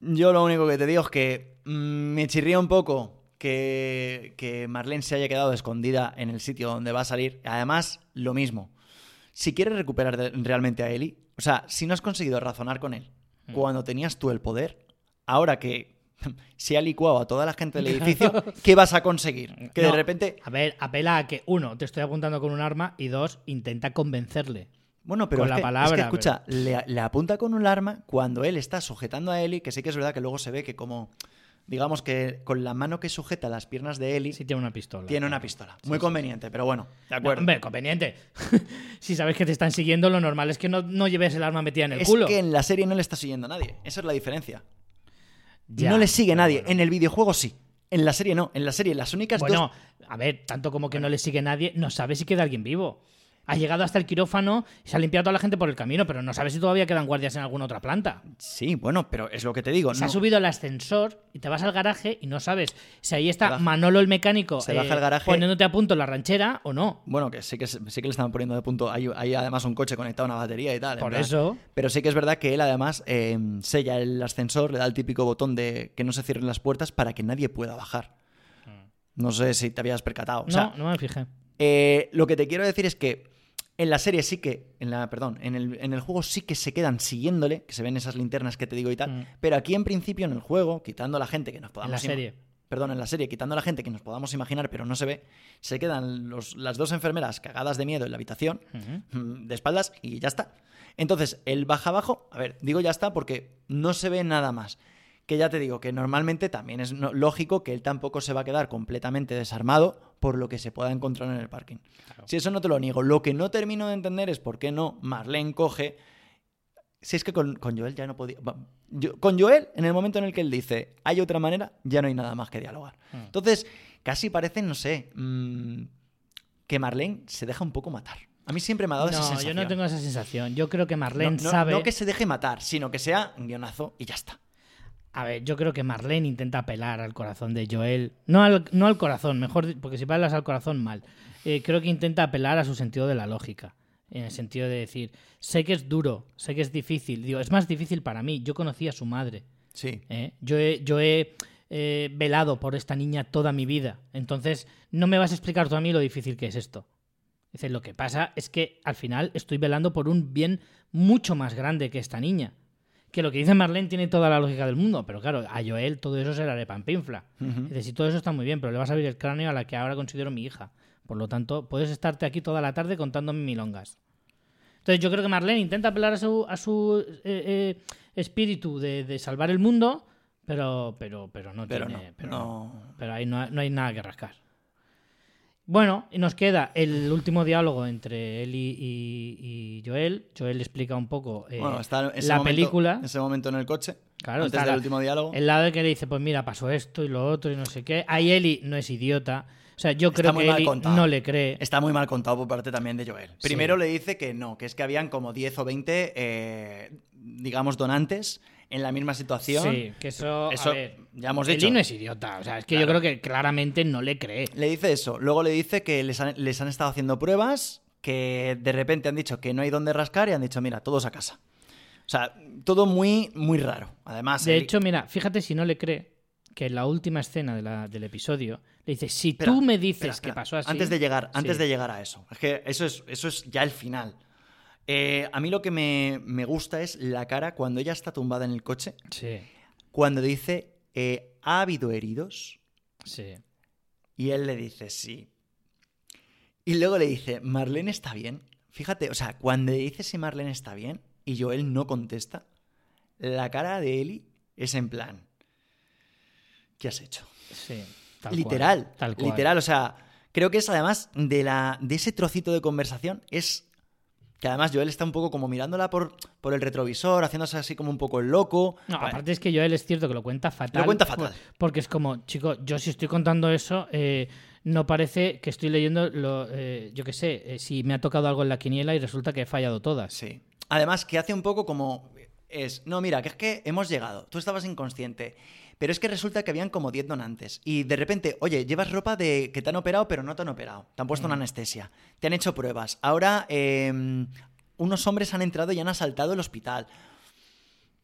Yo lo único que te digo es que mm, me chirría un poco que, que Marlene se haya quedado escondida en el sitio donde va a salir. Además, lo mismo. Si quieres recuperar realmente a Ellie, o sea, si no has conseguido razonar con él cuando tenías tú el poder, ahora que <laughs> se ha licuado a toda la gente del <laughs> edificio, ¿qué vas a conseguir? Que de repente... A ver, apela a que, uno, te estoy apuntando con un arma y dos, intenta convencerle. Bueno, pero con es, la que, es palabra, que, escucha, le, le apunta con un arma cuando él está sujetando a Ellie, que sí que es verdad que luego se ve que como, digamos que con la mano que sujeta las piernas de Ellie, Si tiene una pistola. tiene una pistola. Muy conveniente, pero bueno, de No, acuerdo. hombre, conveniente. <laughs> si sabes que te están siguiendo, lo normal es que no, no lleves el arma metida en el es culo. que en la serie no le está siguiendo a nadie. Esa es la diferencia. Ya, no le sigue nadie. bueno. En el videojuego sí. En la serie no. En la serie las únicas Bueno, dos... a ver, tanto como que no le sigue nadie, no sabe si queda alguien vivo. Ha llegado hasta el quirófano y se ha limpiado a toda la gente por el camino, pero no sabe si todavía quedan guardias en alguna otra planta. Sí, bueno, pero es lo que te digo. Se no- ha subido al ascensor y te vas al garaje y no sabes si ahí está Manolo el mecánico se eh, baja al garaje- poniéndote a punto la ranchera o no. Bueno, que sí que, sí que le estaban poniendo de punto. Hay, hay además un coche conectado a una batería y tal. Por eso. Pero sí que es verdad que él además eh, sella el ascensor, le da el típico botón de que no se cierren las puertas para que nadie pueda bajar. No sé si te habías percatado. O no, no me fijé. eh, lo que te quiero decir es que en la serie sí que, en la, perdón, en el, en el juego sí que se quedan siguiéndole, que se ven esas linternas que te digo y tal. Mm. Pero aquí en principio en el juego, quitando a la gente que nos podamos En la serie. Perdón, en la serie, quitando a la gente que nos podamos imaginar, pero no se ve, se quedan los- las dos enfermeras cagadas de miedo en la habitación, mm, de espaldas, y ya está. Entonces, el baja abajo, a ver, digo ya está porque no se ve nada más. Que ya te digo que normalmente también es no- lógico que él tampoco se va a quedar completamente desarmado por lo que se pueda encontrar en el parking. Si eso no te lo niego. Lo que no termino de entender es por qué no Marlene coge. Si es que con, con Joel ya no podía. yo- con Joel, en el momento en el que él dice hay otra manera, ya no hay nada más que dialogar. Mm. Entonces, casi parece, no sé, mm, que Marlene se deja un poco matar. A mí siempre me ha dado esa No, sensación. yo no tengo esa sensación. Yo creo que No- Marlene no, sabe. no que se deje matar, sino que sea un guionazo y ya está. A ver, yo creo que Marlene intenta apelar al corazón de Joel. No al, no al corazón, mejor, porque si apelas al corazón, mal. Eh, creo que intenta apelar a su sentido de la lógica. En el sentido de decir, sé que es duro, sé que es difícil. Digo, es más difícil para mí. Yo conocí a su madre. Sí. ¿eh? Yo he, yo he eh, velado por esta niña toda mi vida. Entonces, no me vas a explicar tú a mí lo difícil que es esto. Dice, lo que pasa es que al final estoy velando por un bien mucho más grande que esta niña. Que lo que dice Marlene tiene toda la lógica del mundo, pero claro, a Joel todo eso se la de pampinfla. Dice, sí, todo eso está muy bien, pero le vas a abrir el cráneo a la que ahora considero mi hija. Por lo tanto, puedes estarte aquí toda la tarde contándome milongas. Entonces yo creo que Marlene intenta apelar a su, a su eh, eh, espíritu de, de salvar el mundo, pero, pero, pero no Pero tiene... no, pero, no. pero ahí no, no hay nada que rascar. Bueno, y nos queda el último diálogo entre él y, y- y Joel. Joel explica un poco eh, Bueno, está ese la momento- película. Ese momento en el coche. Claro, antes está del la- último diálogo. El lado de que le dice, pues mira, pasó esto y lo otro y no sé qué. Ahí Eli no es idiota. O sea, yo creo que Eli no le cree. Está muy mal contado por parte también de Joel. Sí. Primero le dice que no, que es que habían como 10 o 20, eh, digamos, donantes en la misma situación. Sí, que eso, Eso a ver, ya hemos dicho. no es idiota. O sea, es que Claro. yo creo que claramente no le cree. Le dice eso. Luego le dice que les han, les han estado haciendo pruebas, que de repente han dicho que no hay dónde rascar y han dicho, mira, todos a casa. O sea, todo muy, muy raro. Además, De hecho, mira, fíjate si no le cree que en la última escena de la- del episodio le dice, si Espera, tú me dices espera, que pasó así... Antes de llegar, antes Sí. de llegar a eso. Es que eso es, eso es ya el final. Eh, a mí lo que me, me gusta es la cara cuando ella está tumbada en el coche, Sí, cuando dice, eh, ¿ha habido heridos? sí. Y él le dice, sí. Y luego le dice, ¿Marlene está bien? Fíjate, o sea, cuando le dice si Marlene está bien y Joel no contesta, la cara de Eli es en plan, ¿qué has hecho? Sí, tal cual, literal, tal cual. literal, o sea, creo que es además de la de ese trocito de conversación es que además Joel está un poco como mirándola por, por el retrovisor, haciéndose así como un poco el loco. No, aparte es que Joel es cierto que lo cuenta fatal. Lo cuenta fatal. por- porque es como, chico, yo si estoy contando eso, eh, no parece que estoy leyendo, lo, eh, yo qué sé, eh, si me ha tocado algo en la quiniela y resulta que he fallado todas. sí. además, que hace un poco como. Es, no, mira, que es que hemos llegado. Tú estabas inconsciente. Pero es que resulta que habían como 10 donantes. Y de repente, oye, llevas ropa de que te han operado, pero no te han operado. Te han puesto una anestesia. Te han hecho pruebas. Ahora, eh, unos hombres han entrado y han asaltado el hospital.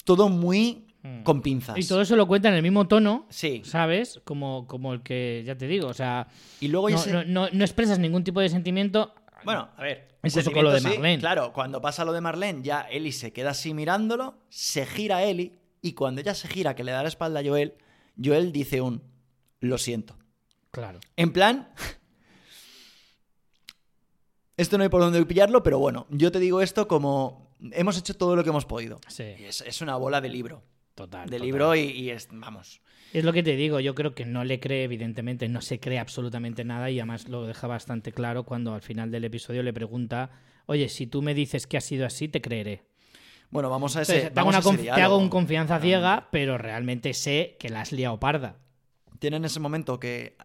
Todo muy con pinzas. Y todo eso lo cuenta en el mismo tono, Sí. ¿sabes? Como, como el que, ya te digo, o sea, Y luego no, ese- no- no- no expresas ningún tipo de sentimiento. Bueno, a ver. Con lo de sí, Marlene. Claro, cuando pasa lo de Marlene, ya Eli se queda así mirándolo, se gira a Eli, y cuando ella se gira, que le da la espalda a Joel, Joel dice un lo siento. Claro. En plan. Esto no hay por dónde pillarlo, pero bueno, yo te digo esto como. Hemos hecho todo lo que hemos podido. Sí, es, es una bola de libro. total. De total. libro y, y es. Vamos. Es lo que te digo, yo creo que no le cree, evidentemente, no se cree absolutamente nada y además lo deja bastante claro cuando al final del episodio le pregunta, oye, si tú me dices que ha sido así, te creeré. Bueno, vamos a ese. Entonces, te, hago a una ese conf- te diálogo. hago un confianza Claro. ciega, pero realmente sé que la has liado parda. tienen ese momento que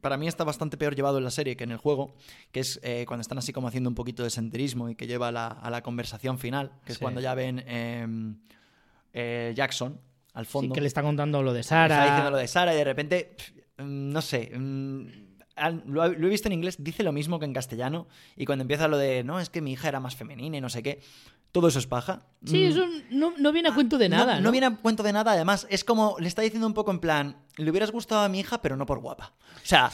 para mí está bastante peor llevado en la serie que en el juego, que es eh, cuando están así como haciendo un poquito de senderismo y que lleva a la, a la conversación final, que es Sí. cuando ya ven eh, eh, Jackson al Sí, fondo. que le está contando lo de Está diciendo Sara. lo de Sara y de repente, mm, no sé, mm, lo he visto en inglés, dice lo mismo que en castellano y cuando empieza lo de, no, es que mi hija era más femenina y no sé qué, todo eso es paja. Sí, Mm, eso no, no viene a cuento de nada. no, No, no viene a cuento de nada, además, es como, le está diciendo un poco en plan, le hubieras gustado a mi hija, pero no por guapa. O sea,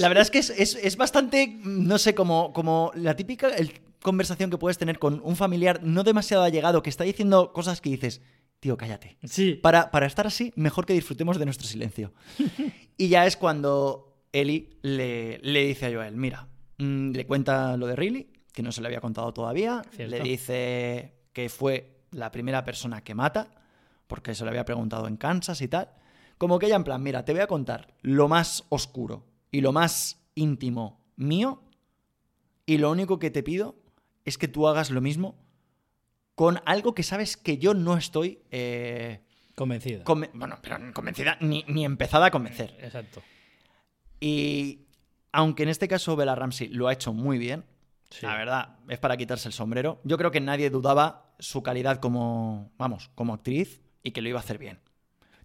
la verdad es que es, es- es bastante, no sé, como, como la típica el- conversación que puedes tener con un familiar no demasiado allegado que está diciendo cosas que dices, tío, cállate. Sí. Para, para estar así, mejor que disfrutemos de nuestro silencio. <laughs> y ya es cuando Eli le, le dice a Joel, mira, mm, le cuenta lo de Riley, que no se le había contado todavía, Cierto. le dice que fue la primera persona que mata, porque se lo había preguntado en Kansas y tal. Como que ella en plan, mira, te voy a contar lo más oscuro y lo más íntimo mío, y lo único que te pido es que tú hagas lo mismo con algo que sabes que yo no estoy... eh, Convencido. Conven- bueno, pero convencida, ni, ni empezada a convencer. Exacto. Y aunque en este caso Bella Ramsey lo ha hecho muy bien, La verdad, es para quitarse el sombrero. Yo creo que nadie dudaba su calidad como, vamos, como actriz y que lo iba a hacer bien.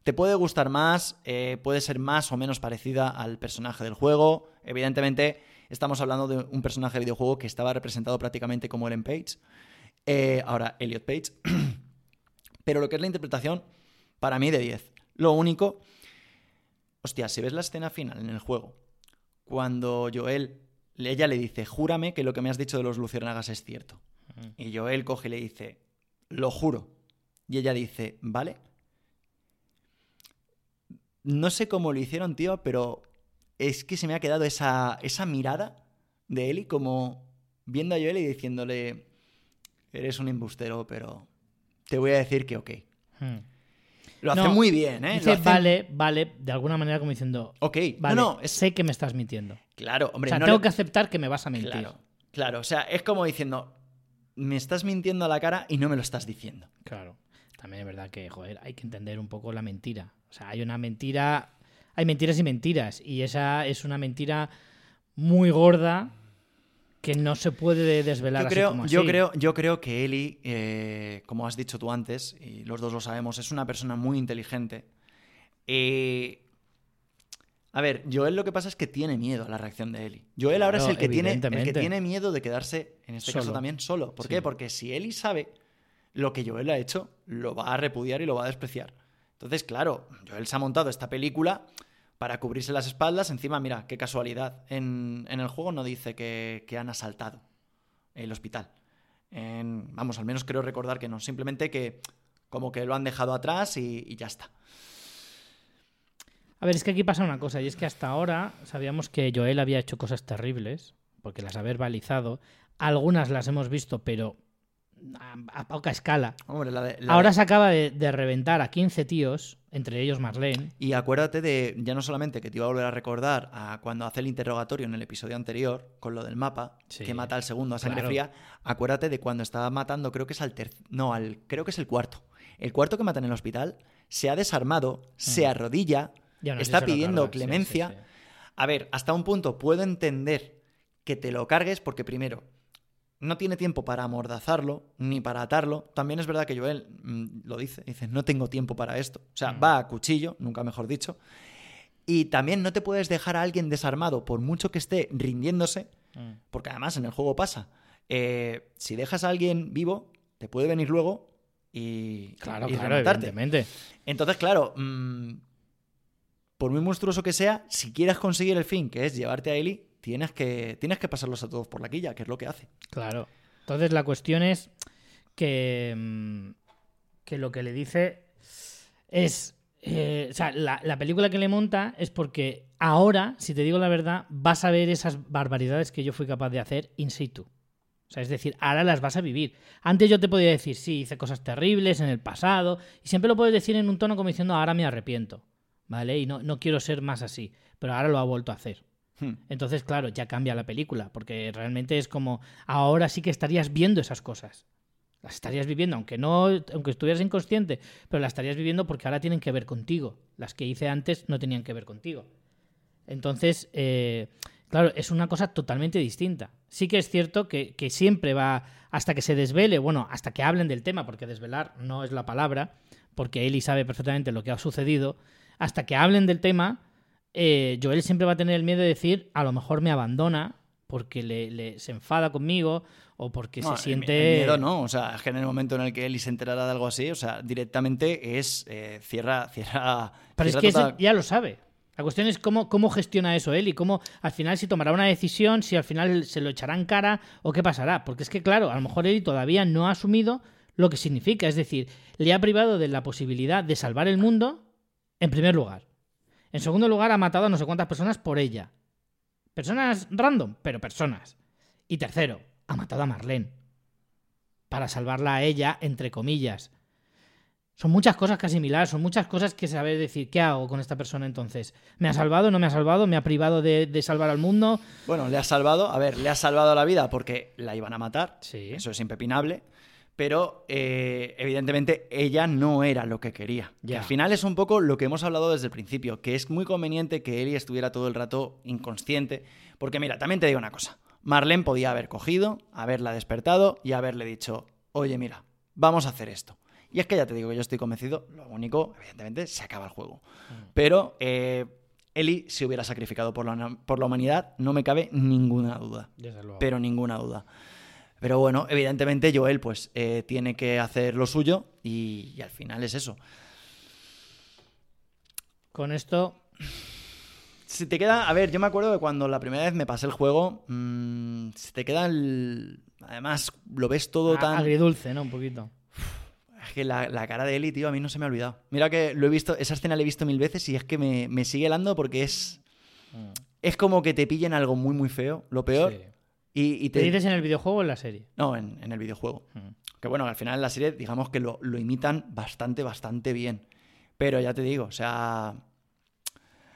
Te puede gustar más, eh, puede ser más o menos parecida al personaje del juego. Evidentemente, estamos hablando de un personaje de videojuego que estaba representado prácticamente como Ellen Page. Eh, ahora, Elliot Page. <clears throat> Pero lo que es la interpretación, para mí de 10. Lo único, hostia, si ves la escena final en el juego, cuando Joel, ella le dice, júrame que lo que me has dicho de los luciérnagas es cierto. Y Joel coge y le dice, lo juro. Y ella dice, vale. No sé cómo lo hicieron, tío, pero es que se me ha quedado esa, esa mirada de Eli como viendo a Joel y diciéndole, eres un embustero, pero te voy a decir que ok. Hmm. Lo hace No, muy bien, ¿eh? Dice, hace- vale, vale, de alguna manera como diciendo, Ok, vale, no, no, es sé que me estás mintiendo. Claro, hombre, o sea, no tengo le- que aceptar que me vas a mentir. Claro, claro, o sea, es como diciendo, me estás mintiendo a la cara y no me lo estás diciendo. Claro. También es verdad que, joder, hay que entender un poco la mentira. O sea, hay una mentira. Hay mentiras y mentiras. Y esa es una mentira muy gorda que no se puede desvelar Yo así creo, yo creo, yo creo que Eli, eh, como has dicho tú antes, y los dos lo sabemos, es una persona muy inteligente. Eh, a ver, Joel lo que pasa es que tiene miedo a la reacción de Eli. Joel ahora es el que, tiene, el que tiene miedo de quedarse, en este caso también, solo. ¿Por Sí. qué? Porque si Eli sabe lo que Joel ha hecho, lo va a repudiar y lo va a despreciar. Entonces, claro, Joel se ha montado esta película para cubrirse las espaldas. Encima, mira, qué casualidad. En, en el juego no dice que, que han asaltado el hospital. En- vamos, al menos creo recordar que no. Simplemente que como que lo han dejado atrás y, y ya está. A ver, es que aquí pasa una cosa, y es que hasta ahora sabíamos que Joel había hecho cosas terribles, porque las ha verbalizado. Algunas las hemos visto, pero a, a poca escala. Hombre, la de- la Ahora de- se acaba de, de reventar a 15 tíos, entre ellos Marlene. Y acuérdate de, ya no solamente que te iba a volver a recordar a cuando hace el interrogatorio en el episodio anterior, con lo del mapa, Sí. que mata al segundo a sangre Claro. fría, acuérdate de cuando estaba matando, creo que es al tercer, no, al, creo que es el cuarto. El cuarto que mata en el hospital se ha desarmado, se arrodilla, Está pidiendo sí, clemencia. sí, sí. A ver, hasta un punto puedo entender que te lo cargues porque primero, no tiene tiempo para amordazarlo ni para atarlo. También es verdad que Joel mm, lo dice, dice, no tengo tiempo para esto. O sea, Mm. va a cuchillo, nunca mejor dicho. Y también no te puedes dejar a alguien desarmado por mucho que esté rindiéndose, Mm. porque además en el juego pasa. Eh, si dejas a alguien vivo, te puede venir luego y, Claro, y claro. Entonces, claro, por muy monstruoso que sea, si quieres conseguir el fin, que es llevarte a Eli, tienes que, tienes que pasarlos a todos por la quilla, que es lo que hace. Claro. Entonces la cuestión es que, mm, que lo que le dice es... eh, o sea, la, la película que le monta es porque ahora, si te digo la verdad, vas a ver esas barbaridades que yo fui capaz de hacer in situ. O sea, es decir, ahora las vas a vivir. Antes yo te podía decir, sí, hice cosas terribles en el pasado, y siempre lo puedes decir en un tono como diciendo, ahora me arrepiento, ¿vale? Y no, no quiero ser más así, pero ahora lo ha vuelto a hacer. Hmm. Entonces, claro, ya cambia la película, porque realmente es como ahora sí que estarías viendo esas cosas. Las estarías viviendo, aunque no, aunque estuvieras inconsciente, pero las estarías viviendo porque ahora tienen que ver contigo. Las que hice antes no tenían que ver contigo. Entonces, eh, claro, es una cosa totalmente distinta. Sí que es cierto que, que siempre va, hasta que se desvele, bueno, hasta que hablen del tema, porque desvelar no es la palabra, porque Eli sabe perfectamente lo que ha sucedido, hasta que hablen del tema, eh, Joel siempre va a tener el miedo de decir, a lo mejor me abandona porque le, le- se enfada conmigo o porque No, se siente... el miedo no, o sea, es que en el momento en el que Eli se enterara de algo así, o sea, directamente es eh, cierra, cierra. Pero es que total- ya lo sabe. La cuestión es cómo, cómo gestiona eso él y cómo al final si tomará una decisión, si al final se lo echará en cara o qué pasará. Porque es que, claro, a lo mejor él todavía no ha asumido lo que significa. Es decir, le ha privado de la posibilidad de salvar el mundo en primer lugar. En segundo lugar, ha matado a no sé cuántas personas por ella. Personas random, pero personas. Y tercero, ha matado a Marlene. Para salvarla a ella, entre comillas. Son muchas cosas que asimilar, son muchas cosas que saber decir, ¿qué hago con esta persona entonces? ¿Me ha salvado? ¿No me ha salvado? ¿Me ha privado de, de salvar al mundo? Bueno, le ha salvado, a ver, le ha salvado la vida porque la iban a matar, Sí. eso es impepinable, pero eh, evidentemente ella no era lo que quería. Que Ya. al final es un poco lo que hemos hablado desde el principio, que es muy conveniente que Ellie estuviera todo el rato inconsciente, porque mira, también te digo una cosa, Marlene podía haber cogido, haberla despertado y haberle dicho, oye, mira, vamos a hacer esto. Y es que ya te digo que yo estoy convencido, lo único, evidentemente, se acaba el juego. Pero eh, Ellie se hubiera sacrificado por la, por la humanidad, no me cabe ninguna duda pero ninguna duda. Pero bueno, evidentemente Joel pues eh, tiene que hacer lo suyo y, y al final es eso. Con esto, Si te queda, a ver, yo me acuerdo de cuando la primera vez me pasé el juego, mm, se te queda el... Además, lo ves todo a- tan... agridulce, ¿no? Un poquito. Es que la, la cara de Eli, tío, a mí no se me ha olvidado. Mira que lo he visto, esa escena la he visto mil veces y es que me, me sigue helando porque es... Es como que te pillen algo muy, muy feo, lo peor. Sí. Y, y ¿Te te... dices en el videojuego o en la serie? No, en, en el videojuego. Que bueno, al final en la serie, digamos que lo, lo imitan bastante, bastante bien. Pero ya te digo, o sea,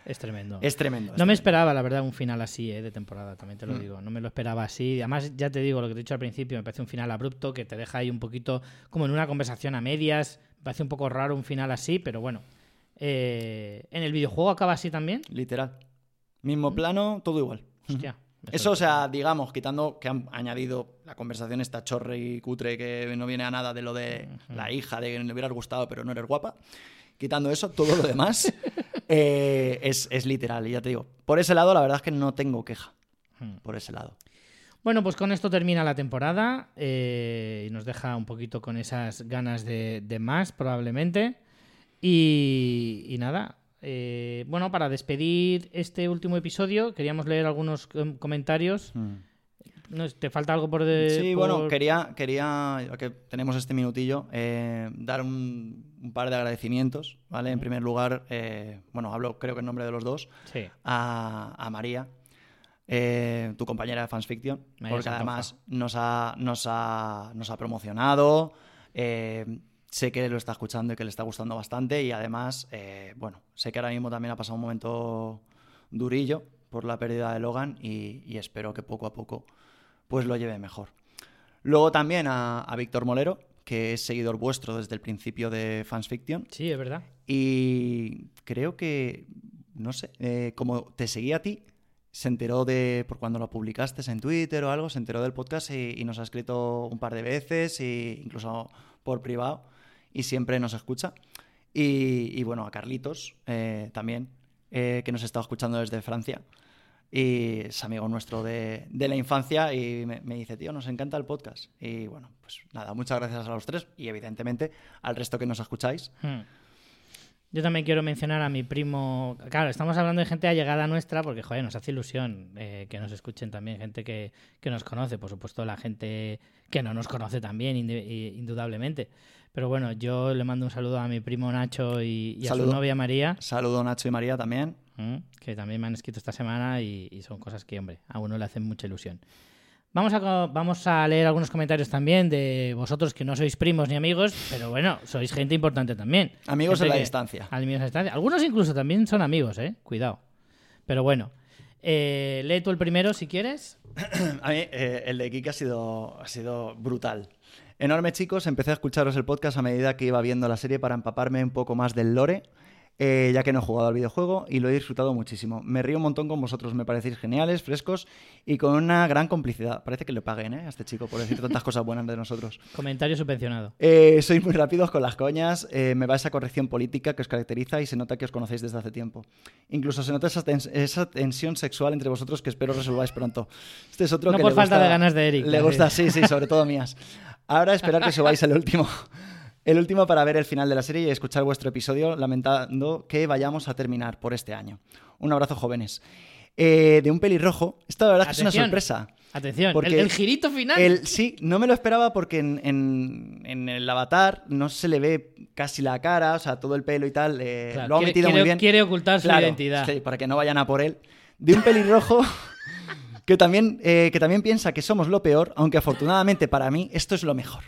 Es tremendo. es tremendo. es No me esperaba, la verdad, un final así eh, de temporada, también te lo Mm. digo. No me lo esperaba así. Además, ya te digo lo que te he dicho al principio, me parece un final abrupto que te deja ahí un poquito como en una conversación a medias. Me parece un poco raro un final así, pero bueno. Eh, ¿En el videojuego acaba así también? Literal. Mismo plano, todo igual. Hostia. <laughs> Eso, o sea, digamos, quitando que han añadido la conversación esta chorre y cutre que no viene a nada de lo de la hija, de que le hubieras gustado pero no eres guapa. Quitando eso, todo lo demás <laughs> eh, es, es literal. Y ya te digo, por ese lado, la verdad es que no tengo queja. Hmm. Por ese lado. Bueno, pues con esto termina la temporada eh, y nos deja un poquito con esas ganas de, de más, probablemente. Y, y nada, eh, bueno, para despedir este último episodio, queríamos leer algunos com- comentarios. No, ¿Te falta algo por de, Sí, por- bueno, quería, quería, ya que tenemos este minutillo, eh, dar un, un par de agradecimientos, ¿vale? En primer lugar, eh, bueno, hablo creo que en nombre de los dos, Sí, a, a María, eh, tu compañera de Fans Fiction, María porque además nos ha, nos ha, nos ha promocionado, sé que lo está escuchando y que le está gustando bastante y además, eh, bueno, sé que ahora mismo también ha pasado un momento durillo por la pérdida de Logan y, y espero que poco a poco pues lo lleve mejor. Luego también a, a Víctor Molero, que es seguidor vuestro desde el principio de Fans Fiction. sí, es verdad. Y creo que, no sé, eh, como te seguí a ti, se enteró de, por cuando lo publicaste en Twitter o algo, se enteró del podcast y, y nos ha escrito un par de veces, e incluso por privado, y siempre nos escucha. Y, y bueno, a Carlitos eh, también, eh, que nos está escuchando desde Francia. Y es amigo nuestro de, de la infancia y me, me dice, tío, nos encanta el podcast. Y bueno, pues nada, muchas gracias a los tres y evidentemente al resto que nos escucháis. Hmm. Yo también quiero mencionar a mi primo. Claro, estamos hablando de gente allegada nuestra porque, joder, nos hace ilusión eh, que nos escuchen también gente que, que nos conoce. Por supuesto, la gente que no nos conoce también, i- indudablemente. Pero bueno, yo le mando un saludo a mi primo Nacho y, y a su novia María, Saludo Nacho y María también. ¿m? que también me han escrito esta semana y, y son cosas que, hombre, a uno le hacen mucha ilusión. Vamos a, vamos a leer algunos comentarios también de vosotros que no sois primos ni amigos, pero bueno, sois gente importante también. Amigos en la distancia. Amigos a distancia. Algunos incluso también son amigos, ¿eh? Cuidado. Pero bueno. Eh, lee tú el primero si quieres. <clears throat> A mí eh, el de Kiki ha sido, ha sido brutal. Enorme chicos, empecé a escucharos el podcast a medida que iba viendo la serie para empaparme un poco más del lore, eh, ya que no he jugado al videojuego y lo he disfrutado muchísimo. Me río un montón con vosotros, me parecéis geniales, frescos y con una gran complicidad. Parece que le paguen ¿eh? a este chico por decir tantas cosas buenas de nosotros. <laughs> Comentario subvencionado. Eh, sois muy rápidos con las coñas, eh, me va esa corrección política que os caracteriza y se nota que os conocéis desde hace tiempo. Incluso se nota esa, tens- esa tensión sexual entre vosotros que espero resolváis pronto. Este es otro No que por le falta gusta- de ganas de Eric, Le así. gusta, sí, sí, sobre todo mías. <laughs> Ahora esperar que subáis el último. El último para ver el final de la serie y escuchar vuestro episodio, lamentando que vayamos a terminar por este año. Un abrazo, jóvenes. Eh, de un pelirrojo, esta la verdad es que es una Atención. sorpresa. Atención, Porque el, el girito final. El, sí, no me lo esperaba porque en, en- en el avatar no se le ve casi la cara, o sea, todo el pelo y tal. eh, Claro, lo ha metido quiere- muy bien. quiere ocultar su Claro, identidad. sí, para que no vayan a por él. De un pelirrojo <laughs> que también, eh, que también piensa que somos lo peor, aunque afortunadamente para mí esto es lo mejor.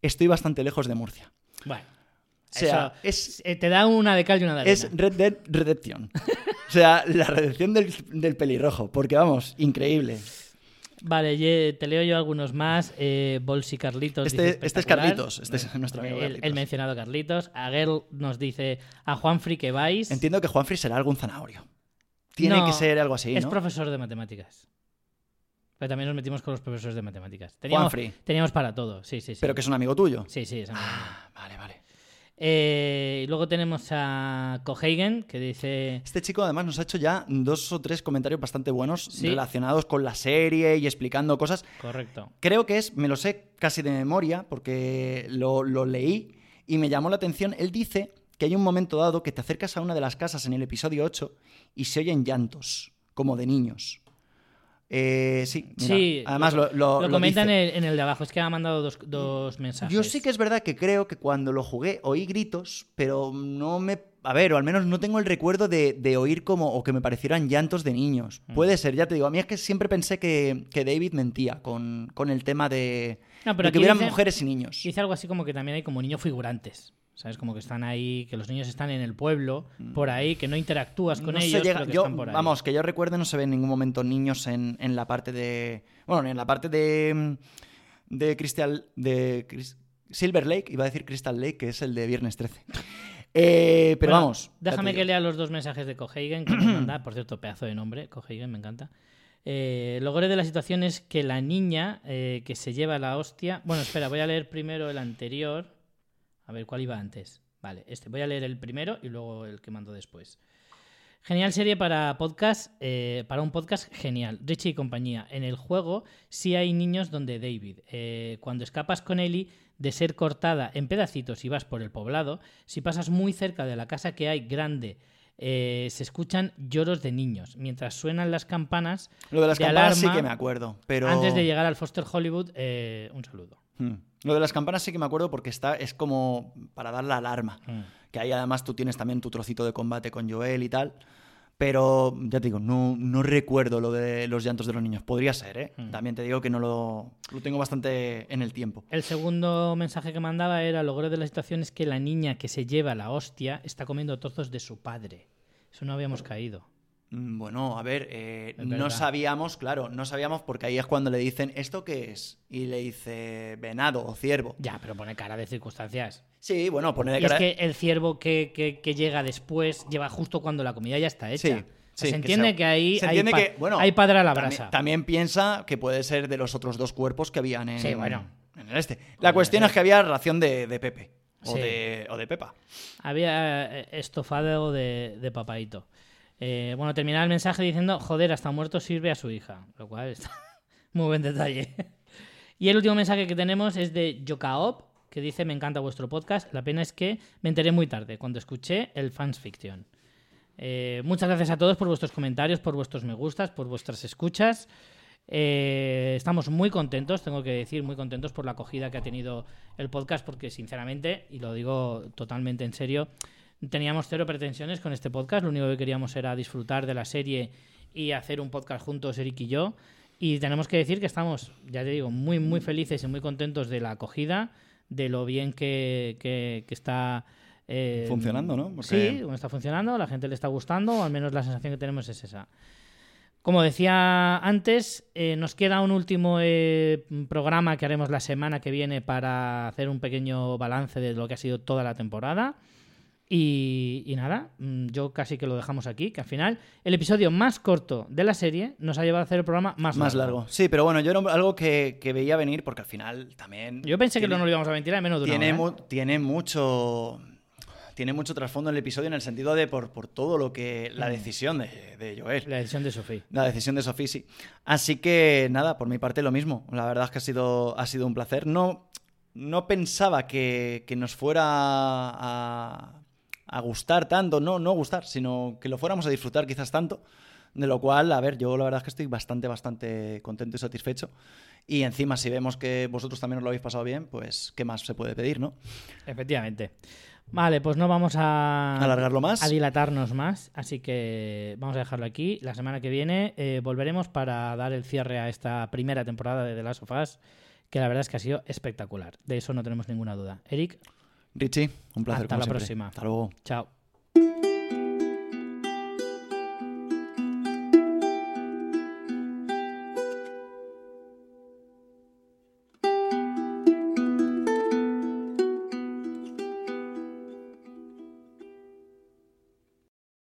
Estoy bastante lejos de Murcia. Bueno. O sea, eso, es- te da una de cal y una de arena. Es Red Dead Redemption. o sea, la redención del, del pelirrojo. Porque vamos, increíble. Vale, te leo yo algunos más. Eh, Bolsi Carlitos. dice Este, este es. Carlitos. Este es nuestro amigo El, Carlitos. el mencionado Carlitos. Aguel nos dice a Juanfri que vais. Entiendo que Juanfrey será algún zanahorio. Tiene No, que ser algo así, Es profesor de matemáticas. Pero también nos metimos con los profesores de matemáticas. Teníamos, teníamos para todo, sí, sí, sí. Pero que es un amigo tuyo. Sí, sí, es amigo. Ah, vale, vale. Eh, y luego tenemos a Cohagen, que dice... Este chico además nos ha hecho ya dos o tres comentarios bastante buenos Sí. relacionados con la serie y explicando cosas. Correcto. Creo que es, me lo sé casi de memoria porque lo, lo leí y me llamó la atención. Él dice que hay un momento dado que te acercas a una de las casas en el episodio 8 y se oyen llantos, como de niños. Eh, sí, mira, sí, además lo, lo, Lo lo comenta en el, en el de abajo, es que ha mandado dos, dos mensajes. Yo sí que es verdad que creo que cuando lo jugué oí gritos, pero no me... A ver, o al menos no tengo el recuerdo de, de oír como... o que me parecieran llantos de niños. Mm. Puede ser, ya te digo. A mí es que siempre pensé que, que David mentía con, con el tema de, No, pero de que hubieran mujeres y niños. Dice algo así como que también hay como niños figurantes. ¿Sabes? Como que están ahí, que los niños están en el pueblo, por ahí, que no interactúas con Mm. No ellos, llega- pero que yo, están por ahí. vamos, que yo recuerde no se ve en ningún momento niños en, en la parte de... Bueno, en la parte de... De Crystal... De Silver Lake, iba a decir Crystal Lake, que es el de Viernes 13. <laughs> Eh, pero Bueno, vamos. Déjame que lea los dos mensajes de Cohagen que nos manda. Por cierto, pedazo de nombre, Cohagen, me encanta. Eh, lo gore de la situación es que la niña eh, que se lleva la hostia. Bueno, espera, voy a leer primero el anterior. A ver, ¿cuál iba antes? Vale, este. Voy a leer el primero y luego el que mando después. Genial serie para podcast, eh, para un podcast genial. Richie y compañía. En el juego sí hay niños donde David, eh, cuando escapas con Ellie de ser cortada en pedacitos y vas por el poblado, si pasas muy cerca de la casa que hay grande, eh, se escuchan lloros de niños mientras suenan las campanas. Lo de las de campanas sí que me acuerdo, pero... Antes de llegar al Foster Hollywood, eh, un saludo. Hmm. Lo de las campanas sí que me acuerdo porque está, es como para dar la alarma. Mm. Que ahí además tú tienes también tu trocito de combate con Joel y tal. Pero ya te digo, no, no recuerdo lo de los llantos de los niños. Podría ser, ¿eh? Mm. También te digo que no lo, lo tengo bastante en el tiempo. El segundo mensaje que mandaba era lo gore de la situación es que la niña que se lleva la hostia está comiendo trozos de su padre. Eso no habíamos caído. Mm, Bueno, a ver, eh, no sabíamos, claro, no sabíamos porque ahí es cuando le dicen, ¿esto qué es? Y le dice venado o ciervo. Ya, pero pone cara de circunstancias. Sí, bueno, pone de Y es cara... que el ciervo que, que- que llega después lleva justo cuando la comida ya está hecha. Sí. se, que entiende que ahí se hay, entiende pa- que, bueno, hay padre a la también- brasa. También, piensa que puede ser de los otros dos cuerpos que habían en, Sí, bueno. en el este. La cuestión es que había ración de, de Pepe. O, Sí. de, o de Pepa. Había eh, estofado de, de papaito. Eh, bueno, terminaba el mensaje diciendo, joder, hasta muerto sirve a su hija. Lo cual está <laughs> muy buen detalle. Y el último mensaje que tenemos es de Yokaop, que dice, me encanta vuestro podcast. La pena es que me enteré muy tarde, cuando escuché el Fans Fiction. Eh, muchas gracias a todos por vuestros comentarios, por vuestros me gustas, por vuestras escuchas. Eh, estamos muy contentos, tengo que decir, muy contentos por la acogida que ha tenido el podcast, porque sinceramente, y lo digo totalmente en serio, teníamos cero pretensiones con este podcast. Lo único que queríamos era disfrutar de la serie y hacer un podcast juntos, Eric y yo. Y tenemos que decir que estamos, ya te digo, muy, muy felices y muy contentos de la acogida, de lo bien que, que- que está. eh, Funcionando, ¿no? Porque- Sí, está funcionando, la gente le está gustando, o al menos la sensación que tenemos es esa. Como decía antes, eh, nos queda un último eh, programa que haremos la semana que viene para hacer un pequeño balance de lo que ha sido toda la temporada. Y, y nada, mm, yo casi que lo dejamos aquí, que al final el episodio más corto de la serie nos ha llevado a hacer el programa más, Más largo. Sí, pero bueno, yo era algo que, que veía venir porque al final también. Yo pensé que tiene- no nos lo íbamos a ventilar en menos de una tiene, hora, ¿eh? tiene mucho tiene mucho trasfondo en el episodio en el sentido de por, por todo lo que la decisión de, de Joel La decisión de Sofía. la decisión de Sophie sí así que nada por mi parte lo mismo la verdad es que ha sido ha sido un placer no no pensaba que, que nos fuera a, a gustar tanto no no gustar sino que lo fuéramos a disfrutar quizás tanto de lo cual a ver yo la verdad es que estoy bastante bastante contento y satisfecho y encima si vemos que vosotros también os lo habéis pasado bien pues qué más se puede pedir no Efectivamente. Vale, pues no vamos a alargarlo más a dilatarnos más, así que vamos a dejarlo aquí. La semana que viene eh, volveremos para dar el cierre a esta primera temporada de The Last of Us, que la verdad es que ha sido espectacular. De eso no tenemos ninguna duda. Eric, Richie un placer Hasta como la siempre. próxima. hasta luego chao.